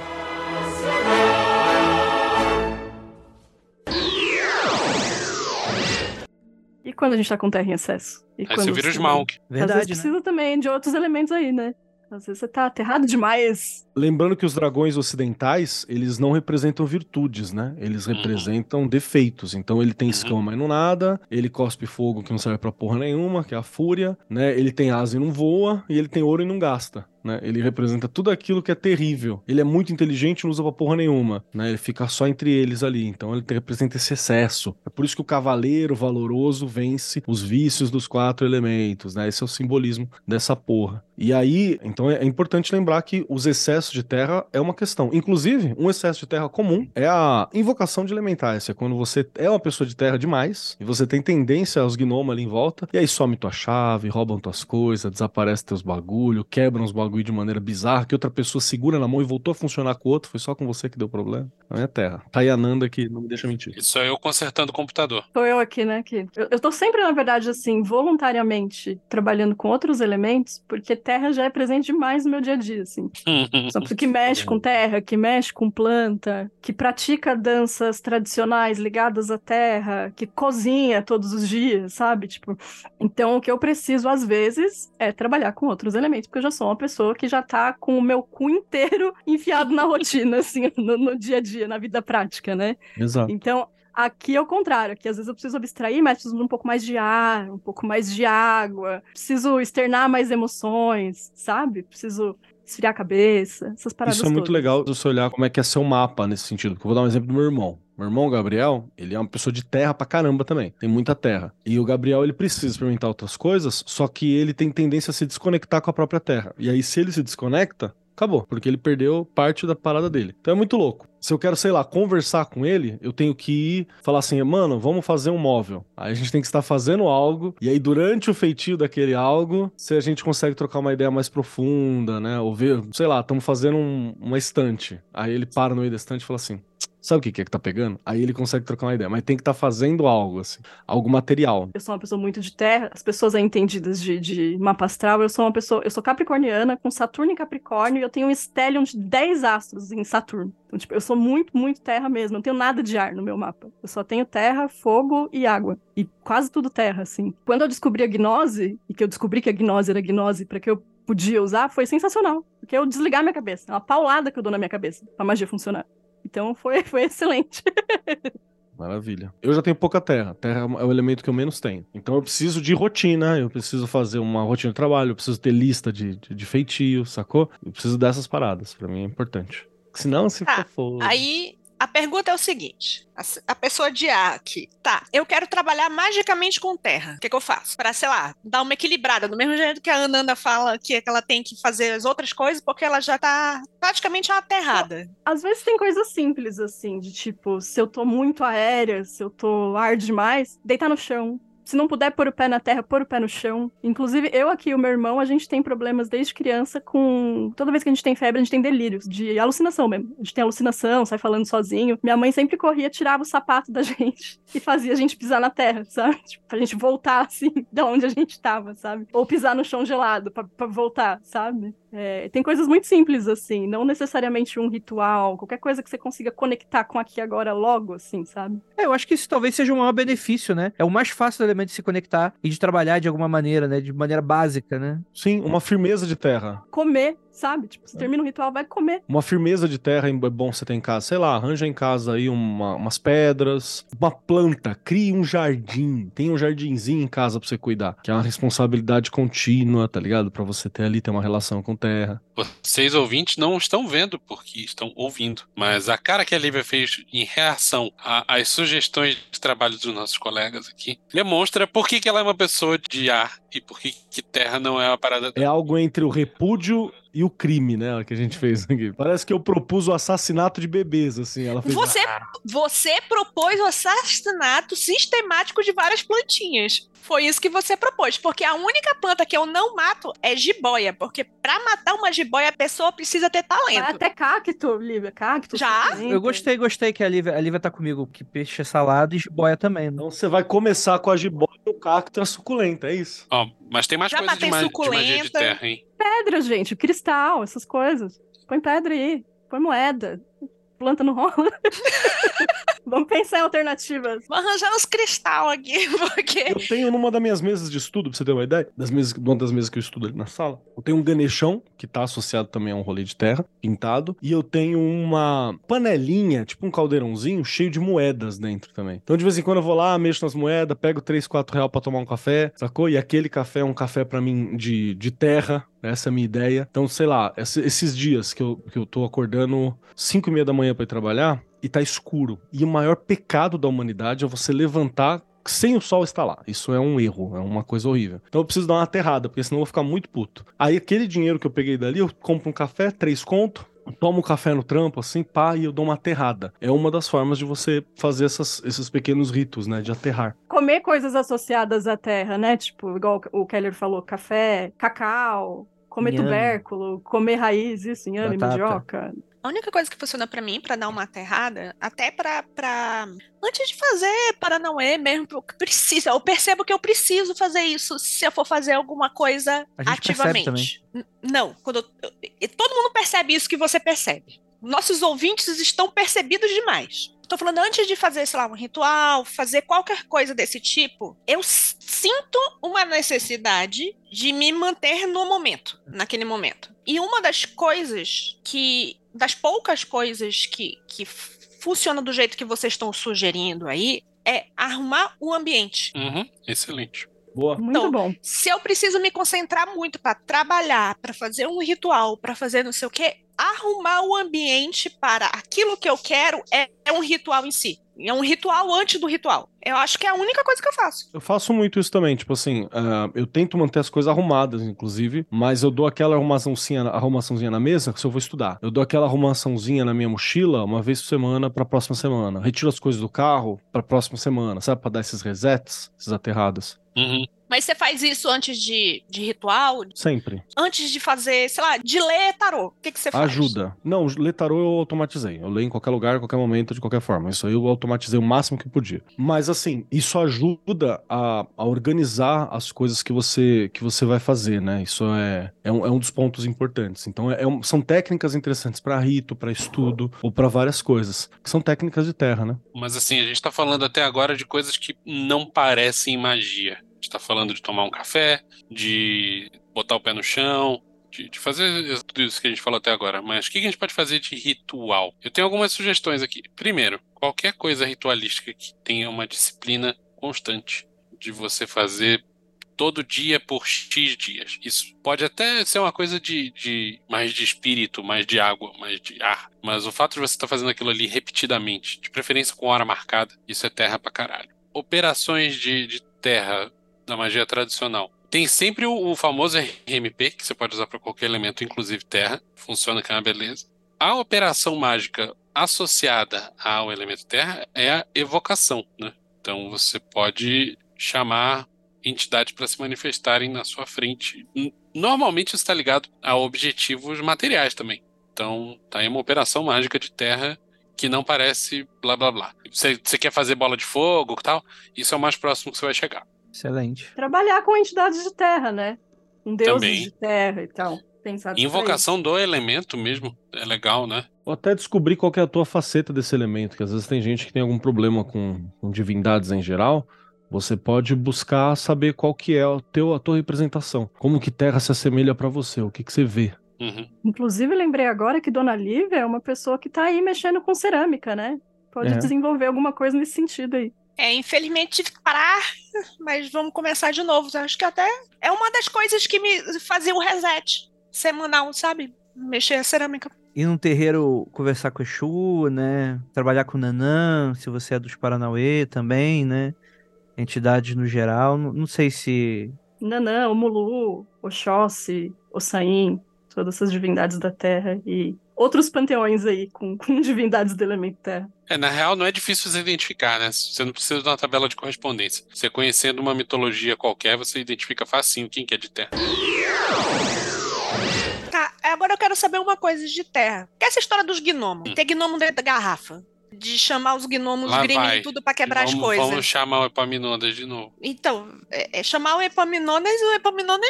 E quando a gente tá com terra em excesso? E Aí quando você vira os você- Malk. Às vezes Verdade, né? precisa também de outros elementos aí, né? Às vezes você tá aterrado demais. Lembrando que os dragões ocidentais, eles não representam virtudes, né? Eles Uhum. representam defeitos. Então ele tem Uhum. escama, mas não nada. Ele cospe fogo que não serve pra porra nenhuma, que é a fúria, né? Ele tem asa e não voa. E ele tem ouro e não gasta. Né? Ele representa tudo aquilo que é terrível. Ele é muito inteligente não usa pra porra nenhuma. Né? Ele fica só entre eles ali. Então ele representa esse excesso. É por isso que o cavaleiro valoroso vence os vícios dos quatro elementos. Né? Esse é o simbolismo dessa porra. E aí, então é importante lembrar que os excessos de terra é uma questão. Inclusive, um excesso de terra comum é a invocação de elementais. É quando você é uma pessoa de terra demais e você tem tendência aos gnomos ali em volta. E aí some tua chave, roubam tuas coisas, desaparece teus bagulho, quebram os bagulho de maneira bizarra, que outra pessoa segura na mão e voltou a funcionar com o outro. Foi só com você que deu problema. Não é terra. Tá aí a Nanda que não me deixa mentir. Isso é eu consertando o computador. Sou eu aqui, né? Que eu, eu tô sempre, na verdade, assim, voluntariamente trabalhando com outros elementos, porque terra já é presente demais no meu dia a dia, assim. Só pessoa que mexe com terra, que mexe com planta, que pratica danças tradicionais ligadas à terra, que cozinha todos os dias, sabe? Tipo, então o que eu preciso às vezes é trabalhar com outros elementos, porque eu já sou uma pessoa que já tá com o meu cu inteiro enfiado na rotina, assim, no, no dia a dia, na vida prática, né? Exato. Então, aqui é o contrário, que às vezes eu preciso abstrair, mas preciso de um pouco mais de ar, um pouco mais de água, preciso externar mais emoções, sabe? Preciso esfriar a cabeça, essas paradas Isso é muito todas. legal você olhar como é que é seu mapa nesse sentido. Porque eu vou dar um exemplo do meu irmão. Meu irmão, Gabriel, ele é uma pessoa de terra pra caramba também. Tem muita terra. E o Gabriel, ele precisa experimentar outras coisas, só que ele tem tendência a se desconectar com a própria terra. E aí, se ele se desconecta, acabou. Porque ele perdeu parte da parada dele. Então é muito louco. Se eu quero, sei lá, conversar com ele, eu tenho que ir falar assim, mano, vamos fazer um móvel. Aí a gente tem que estar fazendo algo, e aí durante o feitio daquele algo, se a gente consegue trocar uma ideia mais profunda, né? Ou ver, sei lá, estamos fazendo um- uma estante. Aí ele para no meio da estante e fala assim. Sabe o que que é que tá pegando? Aí ele consegue trocar uma ideia, mas tem que estar fazendo algo, assim, algo material. Eu sou uma pessoa muito de terra, as pessoas entendidas de, de mapa astral, eu sou uma pessoa, eu sou capricorniana, com Saturno em Capricórnio, e eu tenho um stellium de 10 astros em Saturno. Então, tipo, eu sou muito, muito terra mesmo, não tenho nada de ar no meu mapa. Eu só tenho terra, fogo e água. E quase tudo terra, assim. Quando eu descobri a gnose, e que eu descobri que a gnose era gnose para que eu podia usar, foi sensacional. Porque eu desligar minha cabeça. É uma paulada que eu dou na minha cabeça pra magia funcionar. Então foi, foi excelente. Maravilha. Eu já tenho pouca terra. Terra é o elemento que eu menos tenho. Então eu preciso de rotina, eu preciso fazer uma rotina de trabalho, eu preciso ter lista de, de, de feitio, sacou? Eu preciso dessas paradas. Pra mim é importante. Senão, se Tá, for. Aí a pergunta é o seguinte: a, pessoa de A aqui, tá, eu quero trabalhar magicamente com terra. O que, que eu faço? Pra, sei lá, dar uma equilibrada, do mesmo jeito que a Ananda fala que ela tem que fazer as outras coisas, porque ela já tá praticamente uma terrada. Às vezes tem coisas simples, assim, de tipo, se eu tô muito aérea, se eu tô ar demais, deitar no chão. Se não puder pôr o pé na terra, pôr o pé no chão. Inclusive, eu aqui e o meu irmão, a gente tem problemas desde criança com. Toda vez que a gente tem febre, a gente tem delírios, de alucinação mesmo. A gente tem alucinação, sai falando sozinho. Minha mãe sempre corria, tirava o sapato da gente e fazia a gente pisar na terra, sabe? Tipo, pra gente voltar, assim, da onde a gente tava, sabe? Ou pisar no chão gelado pra, pra voltar, sabe? É, tem coisas muito simples, assim, não necessariamente um ritual, qualquer coisa que você consiga conectar com aqui agora logo, assim, sabe? É, eu acho que isso talvez seja o maior benefício, né? É o mais fácil do elemento de se conectar e de trabalhar de alguma maneira, né? De maneira básica, né? Sim, uma firmeza de terra. Comer, sabe? Tipo, você termina o ritual, vai comer. Uma firmeza de terra é bom você ter em casa. Sei lá, arranja em casa aí uma- umas pedras, uma planta, crie um jardim. Tem um jardinzinho em casa pra você cuidar. Que é uma responsabilidade contínua, tá ligado? Pra você ter ali, ter uma relação com terra. Vocês ouvintes não estão vendo porque estão ouvindo, mas a cara que a Lívia fez em reação às sugestões de trabalho dos nossos colegas aqui demonstra por que, que ela é uma pessoa de ar e por que, que terra não é uma parada. É algo entre o repúdio e o crime, né? Que a gente fez aqui. Parece que eu propus o assassinato de bebês, assim. Ela fez. Você, você propôs o assassinato sistemático de várias plantinhas. Foi isso que você propôs, porque a única planta que eu não mato é jiboia, porque pra matar uma jiboia a pessoa precisa ter talento. até cacto, Lívia, cacto. Já? Eu gostei, gostei que a Lívia, a Lívia tá comigo, que peixe é salado e jiboia também, né? Então você vai começar com a jiboia e o cacto e a suculenta, é isso? Ó, mas tem mais Já coisa de, ma- de magia de suculenta. terra, hein? Pedra, gente, cristal, essas coisas. Põe pedra aí, põe moeda. Planta não rola. Vamos pensar em alternativas. Vou arranjar uns cristal aqui, porque. Eu tenho numa das minhas mesas de estudo, pra você ter uma ideia, das mesas, uma das mesas que eu estudo ali na sala, eu tenho um ganechão, que tá associado também a um rolê de terra, pintado, e eu tenho uma panelinha, tipo um caldeirãozinho, cheio de moedas dentro também. Então de vez em quando eu vou lá, mexo nas moedas, pego 3, 4 reais pra tomar um café, sacou? E aquele café é um café pra mim de, de terra, essa é a minha ideia. Então, sei lá, esse- esses dias que eu, que eu tô acordando 5 e meia da manhã pra ir trabalhar e tá escuro. E o maior pecado da humanidade é você levantar sem o sol estar lá. Isso é um erro, é uma coisa horrível. Então eu preciso dar uma aterrada, porque senão eu vou ficar muito puto. Aí aquele dinheiro que eu peguei dali, eu compro um café, três conto, tomo um café no trampo, assim, pá, e eu dou uma aterrada. É uma das formas de você fazer essas- esses pequenos ritos, né, de aterrar. Comer coisas associadas à terra, né? Tipo, igual o Keller falou, café, cacau, comer Inhame. tubérculo, comer raiz, isso, inhame, Batata. mandioca. A única coisa que funciona pra mim, pra dar uma aterrada, até pra, pra. Antes de fazer Paranauê mesmo, porque precisa. Eu percebo que eu preciso fazer isso se eu for fazer alguma coisa A gente percebe ativamente. Não, quando eu- eu- todo mundo percebe isso que você percebe. Nossos ouvintes estão percebidos demais. Tô falando antes de fazer, sei lá, um ritual, fazer qualquer coisa desse tipo, eu sinto uma necessidade de me manter no momento, naquele momento. E uma das coisas que, das poucas coisas que, que funciona do jeito que vocês estão sugerindo aí, é arrumar o ambiente. Uhum, excelente. Boa. Muito Então, bom. Se eu preciso me concentrar muito para trabalhar, para fazer um ritual, para fazer não sei o quê, arrumar o ambiente para aquilo que eu quero é, é um ritual em si. É um ritual antes do ritual. Eu acho que é a única coisa que eu faço. Eu faço muito isso também, tipo assim, ah, eu tento manter as coisas arrumadas, inclusive, mas eu dou aquela arrumaçãozinha, arrumaçãozinha na mesa se eu vou estudar. Eu dou aquela arrumaçãozinha na minha mochila uma vez por semana pra próxima semana. Retiro as coisas do carro pra próxima semana, sabe? Pra dar esses resets, esses aterrados. Uhum. Mas você faz isso antes de, de ritual? Sempre. Antes de fazer, sei lá, de ler tarô? O que, que você faz? Ajuda. Não, ler tarô eu automatizei. Eu leio em qualquer lugar, em qualquer momento, de qualquer forma. Isso aí eu automatizei o máximo que podia. Mas assim, isso ajuda a, a organizar as coisas que você que você vai fazer, né? Isso é, é, um, é um dos pontos importantes. Então, é, é um- são técnicas interessantes pra rito, pra estudo ou pra várias coisas. Que são técnicas de terra, né? Mas assim, a gente tá falando até agora de coisas que não parecem magia. A gente tá falando de tomar um café, de botar o pé no chão, de, de fazer tudo isso que a gente falou até agora. Mas o que a gente pode fazer de ritual? Eu tenho algumas sugestões aqui. Primeiro, qualquer coisa ritualística que tenha uma disciplina constante de você fazer todo dia por X dias. Isso pode até ser uma coisa de, de mais de espírito, mais de água, mais de ar. Mas o fato de você estar fazendo aquilo ali repetidamente, de preferência com hora marcada, isso é terra pra caralho. Operações de, de terra da magia tradicional. Tem sempre o, o famoso RMP, que você pode usar para qualquer elemento, inclusive terra. Funciona que é uma beleza. A operação mágica associada ao elemento terra é a evocação, né? Então você pode chamar entidades para se manifestarem na sua frente. Normalmente está ligado a objetivos materiais também. Então, tá aí uma operação mágica de terra que não parece blá blá blá. Você, você quer fazer bola de fogo e tal? Isso é o mais próximo que você vai chegar. Excelente. Trabalhar com entidades de terra, né? Com deuses Também. de terra e tal. Pensado. Invocação do elemento mesmo é legal, né? Ou até descobrir qual que é a tua faceta desse elemento, que às vezes tem gente que tem algum problema com, com divindades em geral. Você pode buscar saber qual que é a, teu, a tua representação. Como que terra se assemelha pra você, o que que você vê. Uhum. Inclusive, lembrei agora que Dona Lívia é uma pessoa que tá aí mexendo com cerâmica, né? Pode É. desenvolver alguma coisa nesse sentido aí. É, infelizmente tive que parar, mas vamos começar de novo. Eu Acho que até é uma das coisas que me fazia o reset semanal, sabe? Mexer a cerâmica. Ir num terreiro conversar com o Exu, né? Trabalhar com o Nanã, se você é dos Paranauê também, né? Entidades no geral. Não, não sei se. Nanã, Omulu, Oxóssi, Ossain, todas essas divindades da terra e outros panteões aí com, com divindades do elemento terra. É, na real, não é difícil você identificar, né? Você não precisa de uma tabela de correspondência. Você conhecendo uma mitologia qualquer, você identifica facinho quem que é de terra. Tá, agora eu quero saber uma coisa de terra. Que é essa história dos gnomos? Hum. Ter gnomo dentro da garrafa. De chamar os gnomos vai. e tudo pra quebrar vamos, as coisas. Vamos chamar o Epaminondas de novo. Então, é, é chamar o Epaminondas e o Epaminondas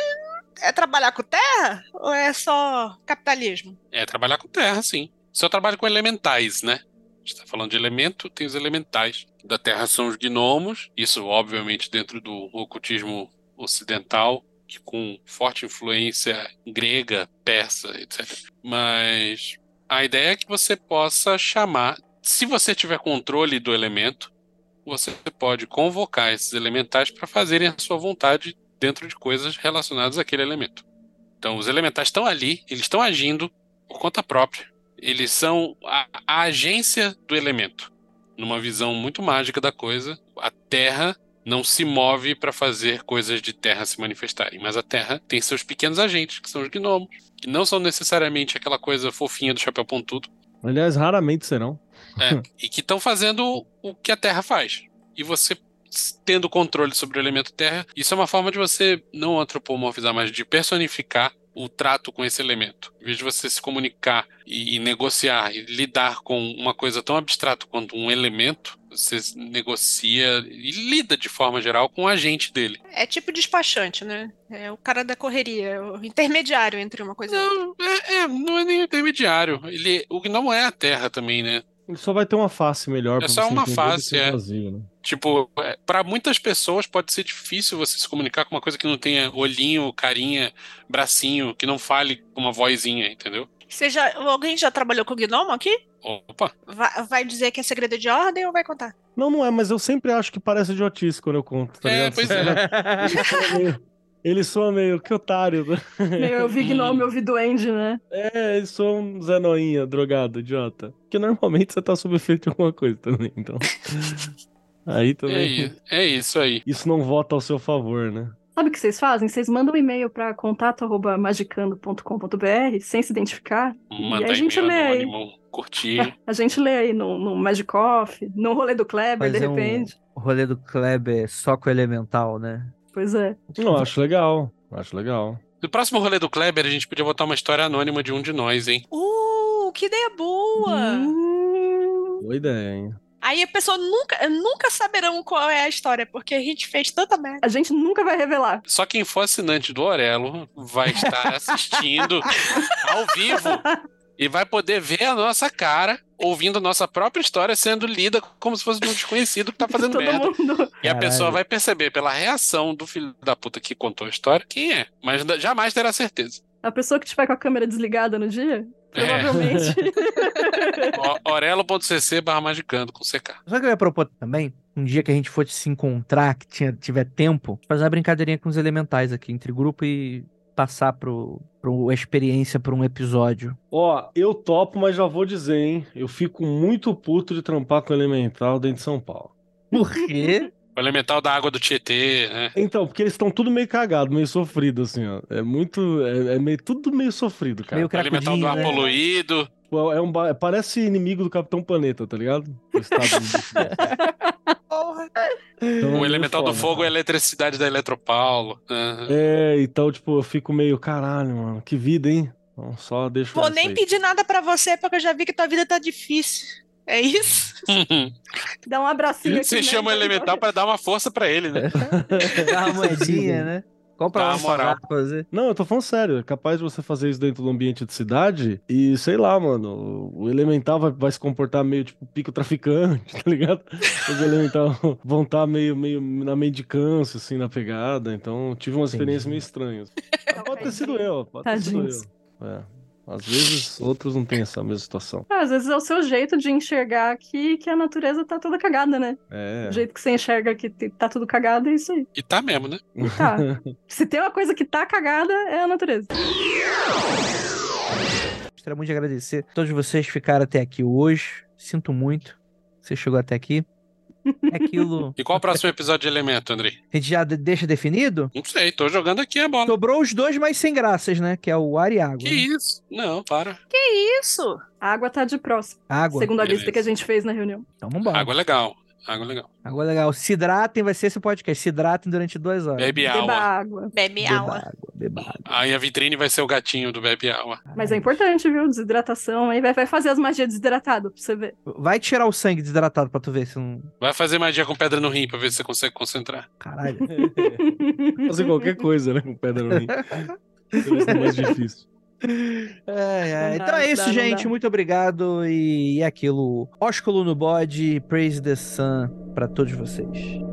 é trabalhar com terra? Ou é só capitalismo? É trabalhar com terra, sim. Só trabalho com elementais, né? gente tá falando de elemento, tem os elementais. Da Terra são os gnomos, isso obviamente dentro do ocultismo ocidental, que com forte influência grega, persa, etc. Mas a ideia é que você possa chamar, se você tiver controle do elemento, você pode convocar esses elementais para fazerem a sua vontade dentro de coisas relacionadas àquele elemento. Então, os elementais estão ali, eles estão agindo por conta própria. Eles são a, a agência do elemento. Numa visão muito mágica da coisa, a Terra não se move para fazer coisas de Terra se manifestarem, mas a Terra tem seus pequenos agentes, que são os gnomos, que não são necessariamente aquela coisa fofinha do chapéu pontudo, Aliás, raramente serão. é, e que estão fazendo o que a Terra faz. E você tendo controle sobre o elemento Terra, isso é uma forma de você não antropomorfizar, mas de personificar o trato com esse elemento. Em vez de você se comunicar e, e negociar e lidar com uma coisa tão abstrata quanto um elemento, você negocia e lida de forma geral com o agente dele. É tipo despachante, né? É o cara da correria, é o intermediário entre uma coisa e outra. Não, é, é, não é nem intermediário. Ele, o não é a Terra também, né? Ele só vai ter uma face melhor pra só você uma entender face, é. vazio, né? Tipo, é, para muitas pessoas pode ser difícil você se comunicar com uma coisa que não tenha olhinho, carinha, bracinho, que não fale com uma vozinha, entendeu? Você já, alguém já trabalhou com gnomo aqui? Opa, Vai, vai dizer que é segredo de ordem ou vai contar? Não, não é, mas eu sempre acho que parece idiotice quando eu conto, tá É, ligado? pois soa Ele soa meio, que otário. né? Meu, eu vi gnome, eu vi duende, né? É, ele soa um Zé Noinha, drogado, idiota. Porque normalmente você tá sob efeito de alguma coisa também, então... Aí é, também... i- é isso aí. Isso não vota ao seu favor, né? Sabe o que vocês fazem? Vocês mandam um e-mail para contato@magicando.com.br sem se identificar. E a gente lê aí. curtir. A gente lê aí no, no Magic Off, no rolê do Kleber, de Fazer um- repente. O rolê do Kleber só com o elemental, né? Pois é. Não, acho legal. Acho legal. No próximo rolê do Kleber, a gente podia botar uma história anônima de um de nós, hein? Uh, que ideia boa! Hum, Boa ideia, hein? Aí a pessoa nunca, nunca saberão qual é a história, porque a gente fez tanta merda. a gente nunca vai revelar. Só quem for assinante do Orelo vai estar assistindo ao vivo e vai poder ver a nossa cara ouvindo a nossa própria história sendo lida como se fosse de um desconhecido que tá fazendo Todo merda. mundo. E a Caralho. pessoa vai perceber pela reação do filho da puta que contou a história quem é, mas jamais terá certeza. A pessoa que tiver com a câmera desligada no dia, É. provavelmente. O- Orelo.cc barra magicando com CK. Só que eu ia propor também, um dia que a gente fosse se encontrar, que tinha, tiver tempo, fazer uma brincadeirinha com os elementais aqui, entre grupo e passar pro, pro a experiência por um episódio. Ó, eu topo, mas já vou dizer, hein? Eu fico muito puto de trampar com elemental dentro de São Paulo. Por quê? O elemental da água do Tietê, né? Então, porque eles estão tudo meio cagado, meio sofrido, assim, ó. É muito. É, é meio, tudo meio sofrido, cara. Meio O elemental do ar né? poluído. É um, parece inimigo do Capitão Planeta, tá ligado? O estado do- Porra. Então, é O meio elemental do foda, fogo é a eletricidade da Eletropaulo. né? É, então, tipo, eu fico meio, caralho, mano, que vida, hein? Então, só deixa Vou nem aí. pedir nada pra você, porque eu já vi que tua vida tá difícil. É isso? Dá um abracinho aqui. Você né? chama o elemental pra dar uma força pra ele, né? Dá uma moedinha, né? Compra uma um moral. fazer. Não, eu tô falando sério. É capaz de você fazer isso dentro do ambiente de cidade e, sei lá, mano, o elemental vai, vai se comportar meio tipo pico traficante, tá ligado? Os elemental vão estar meio, meio na mendicância, assim, na pegada. Então, tive uma experiência meio estranha. Pode ter sido eu, pode ter sido eu. É. Às vezes, outros não têm essa mesma situação. Ah, às vezes é o seu jeito de enxergar que, que a natureza tá toda cagada, né? É. O jeito que você enxerga que tá tudo cagado é isso aí. E tá mesmo, né? E tá. Se tem uma coisa que tá cagada, é a natureza. Gostaria muito de agradecer a todos vocês que ficaram até aqui hoje. Sinto muito. que Você chegou até aqui. É aquilo. E qual o próximo episódio de Elemento, Andrei? A gente já de- deixa definido? Não sei, tô jogando aqui a bola. Sobrou os dois mais sem graças, né? Que é o ar e água. Que né? isso? Não, para. Isso. A água tá de próximo. Água. Segundo a Beleza. lista que a gente fez na reunião. Então vambora. Água é legal. Água é legal. Água legal. Se hidratem, vai ser esse podcast. Se hidratem durante duas horas. Bebe Beba água. água. Bebe água. água. Beba água. Aí a vitrine vai ser o gatinho do Bebe Água. Mas é importante, viu? Desidratação. Aí vai, vai fazer as magias desidratadas pra você ver. Vai tirar o sangue desidratado pra tu ver se não. Vai fazer magia com pedra no rim pra ver se você consegue concentrar. Caralho. Fazer qualquer coisa, né? Com pedra no rim. É mais difícil. É, é. Não Então é isso, gente. Muito obrigado. E é aquilo. Ósculo no bode, praise the sun pra todos vocês.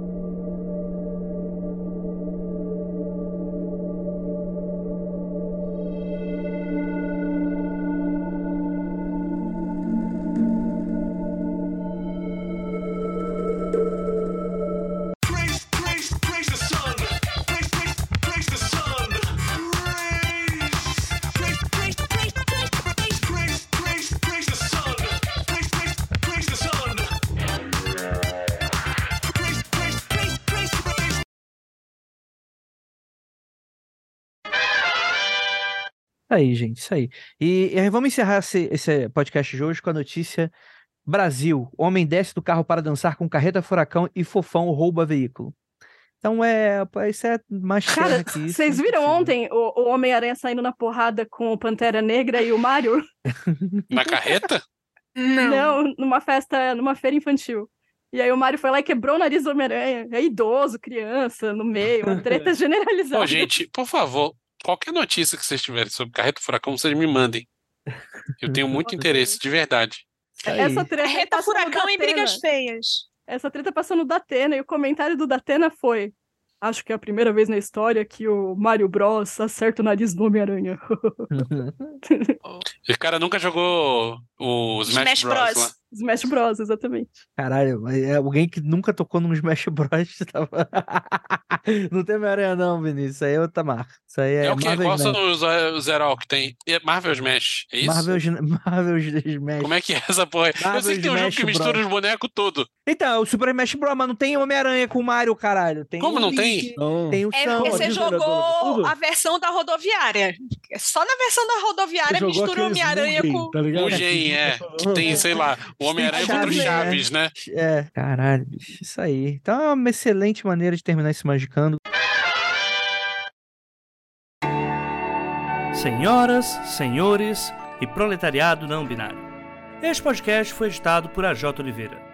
Aí, gente, isso aí. E, e vamos encerrar esse, esse podcast de hoje com a notícia: Brasil, homem desce do carro para dançar com carreta furacão e fofão rouba veículo. Então é, pô, isso é mais Cara, terra que isso. vocês não viram ontem o, o Homem-Aranha saindo na porrada com o Pantera Negra e o Mario? Na carreta? Não, numa festa, numa feira infantil. E aí o Mario foi lá e quebrou o nariz do Homem-Aranha. É idoso, criança, no meio, uma treta generalizada. Ô, gente, por favor, qualquer notícia que vocês tiverem sobre Carreta Furacão, vocês me mandem. Eu tenho muito interesse, de verdade. Essa treta Carreta passou no furacão e brigas feias. Essa treta passou no Datena e o comentário do Datena foi: Acho que é a primeira vez na história que o Mario Bros acerta o nariz do Homem-Aranha. Esse cara nunca jogou o Smash, Smash Bros. Bros. Smash Bros, exatamente. Caralho, é alguém que nunca tocou num Smash Bros. Tava... não tem Homem-Aranha, não, Vinícius. Isso aí é outra marca. Isso aí é, É, o? Marvel Qual Smash. são os, eh, os heróis que tem? É Marvel Smash, é isso? Marvel, Marvel Smash. Como é que é essa porra? Eu Marvel sei que tem um jogo Smash que mistura Bros. os bonecos tudo. Então, é o Super Smash Bros. Mas não tem Homem-Aranha com o Mario, caralho. Tem Como o não Link, tem? Não. Tem o É Sam. porque você jogou a versão da rodoviária. Só na versão da rodoviária mistura o Homem-Aranha com. Tá ligado? É. Que tem, sei lá, o Homem-Aranha contra o Chaves, Chaves, né? É, caralho, bicho. Isso aí. Então é uma excelente maneira de terminar esse Magicando. Senhoras, senhores e proletariado não binário. Este podcast foi editado por AJ Oliveira.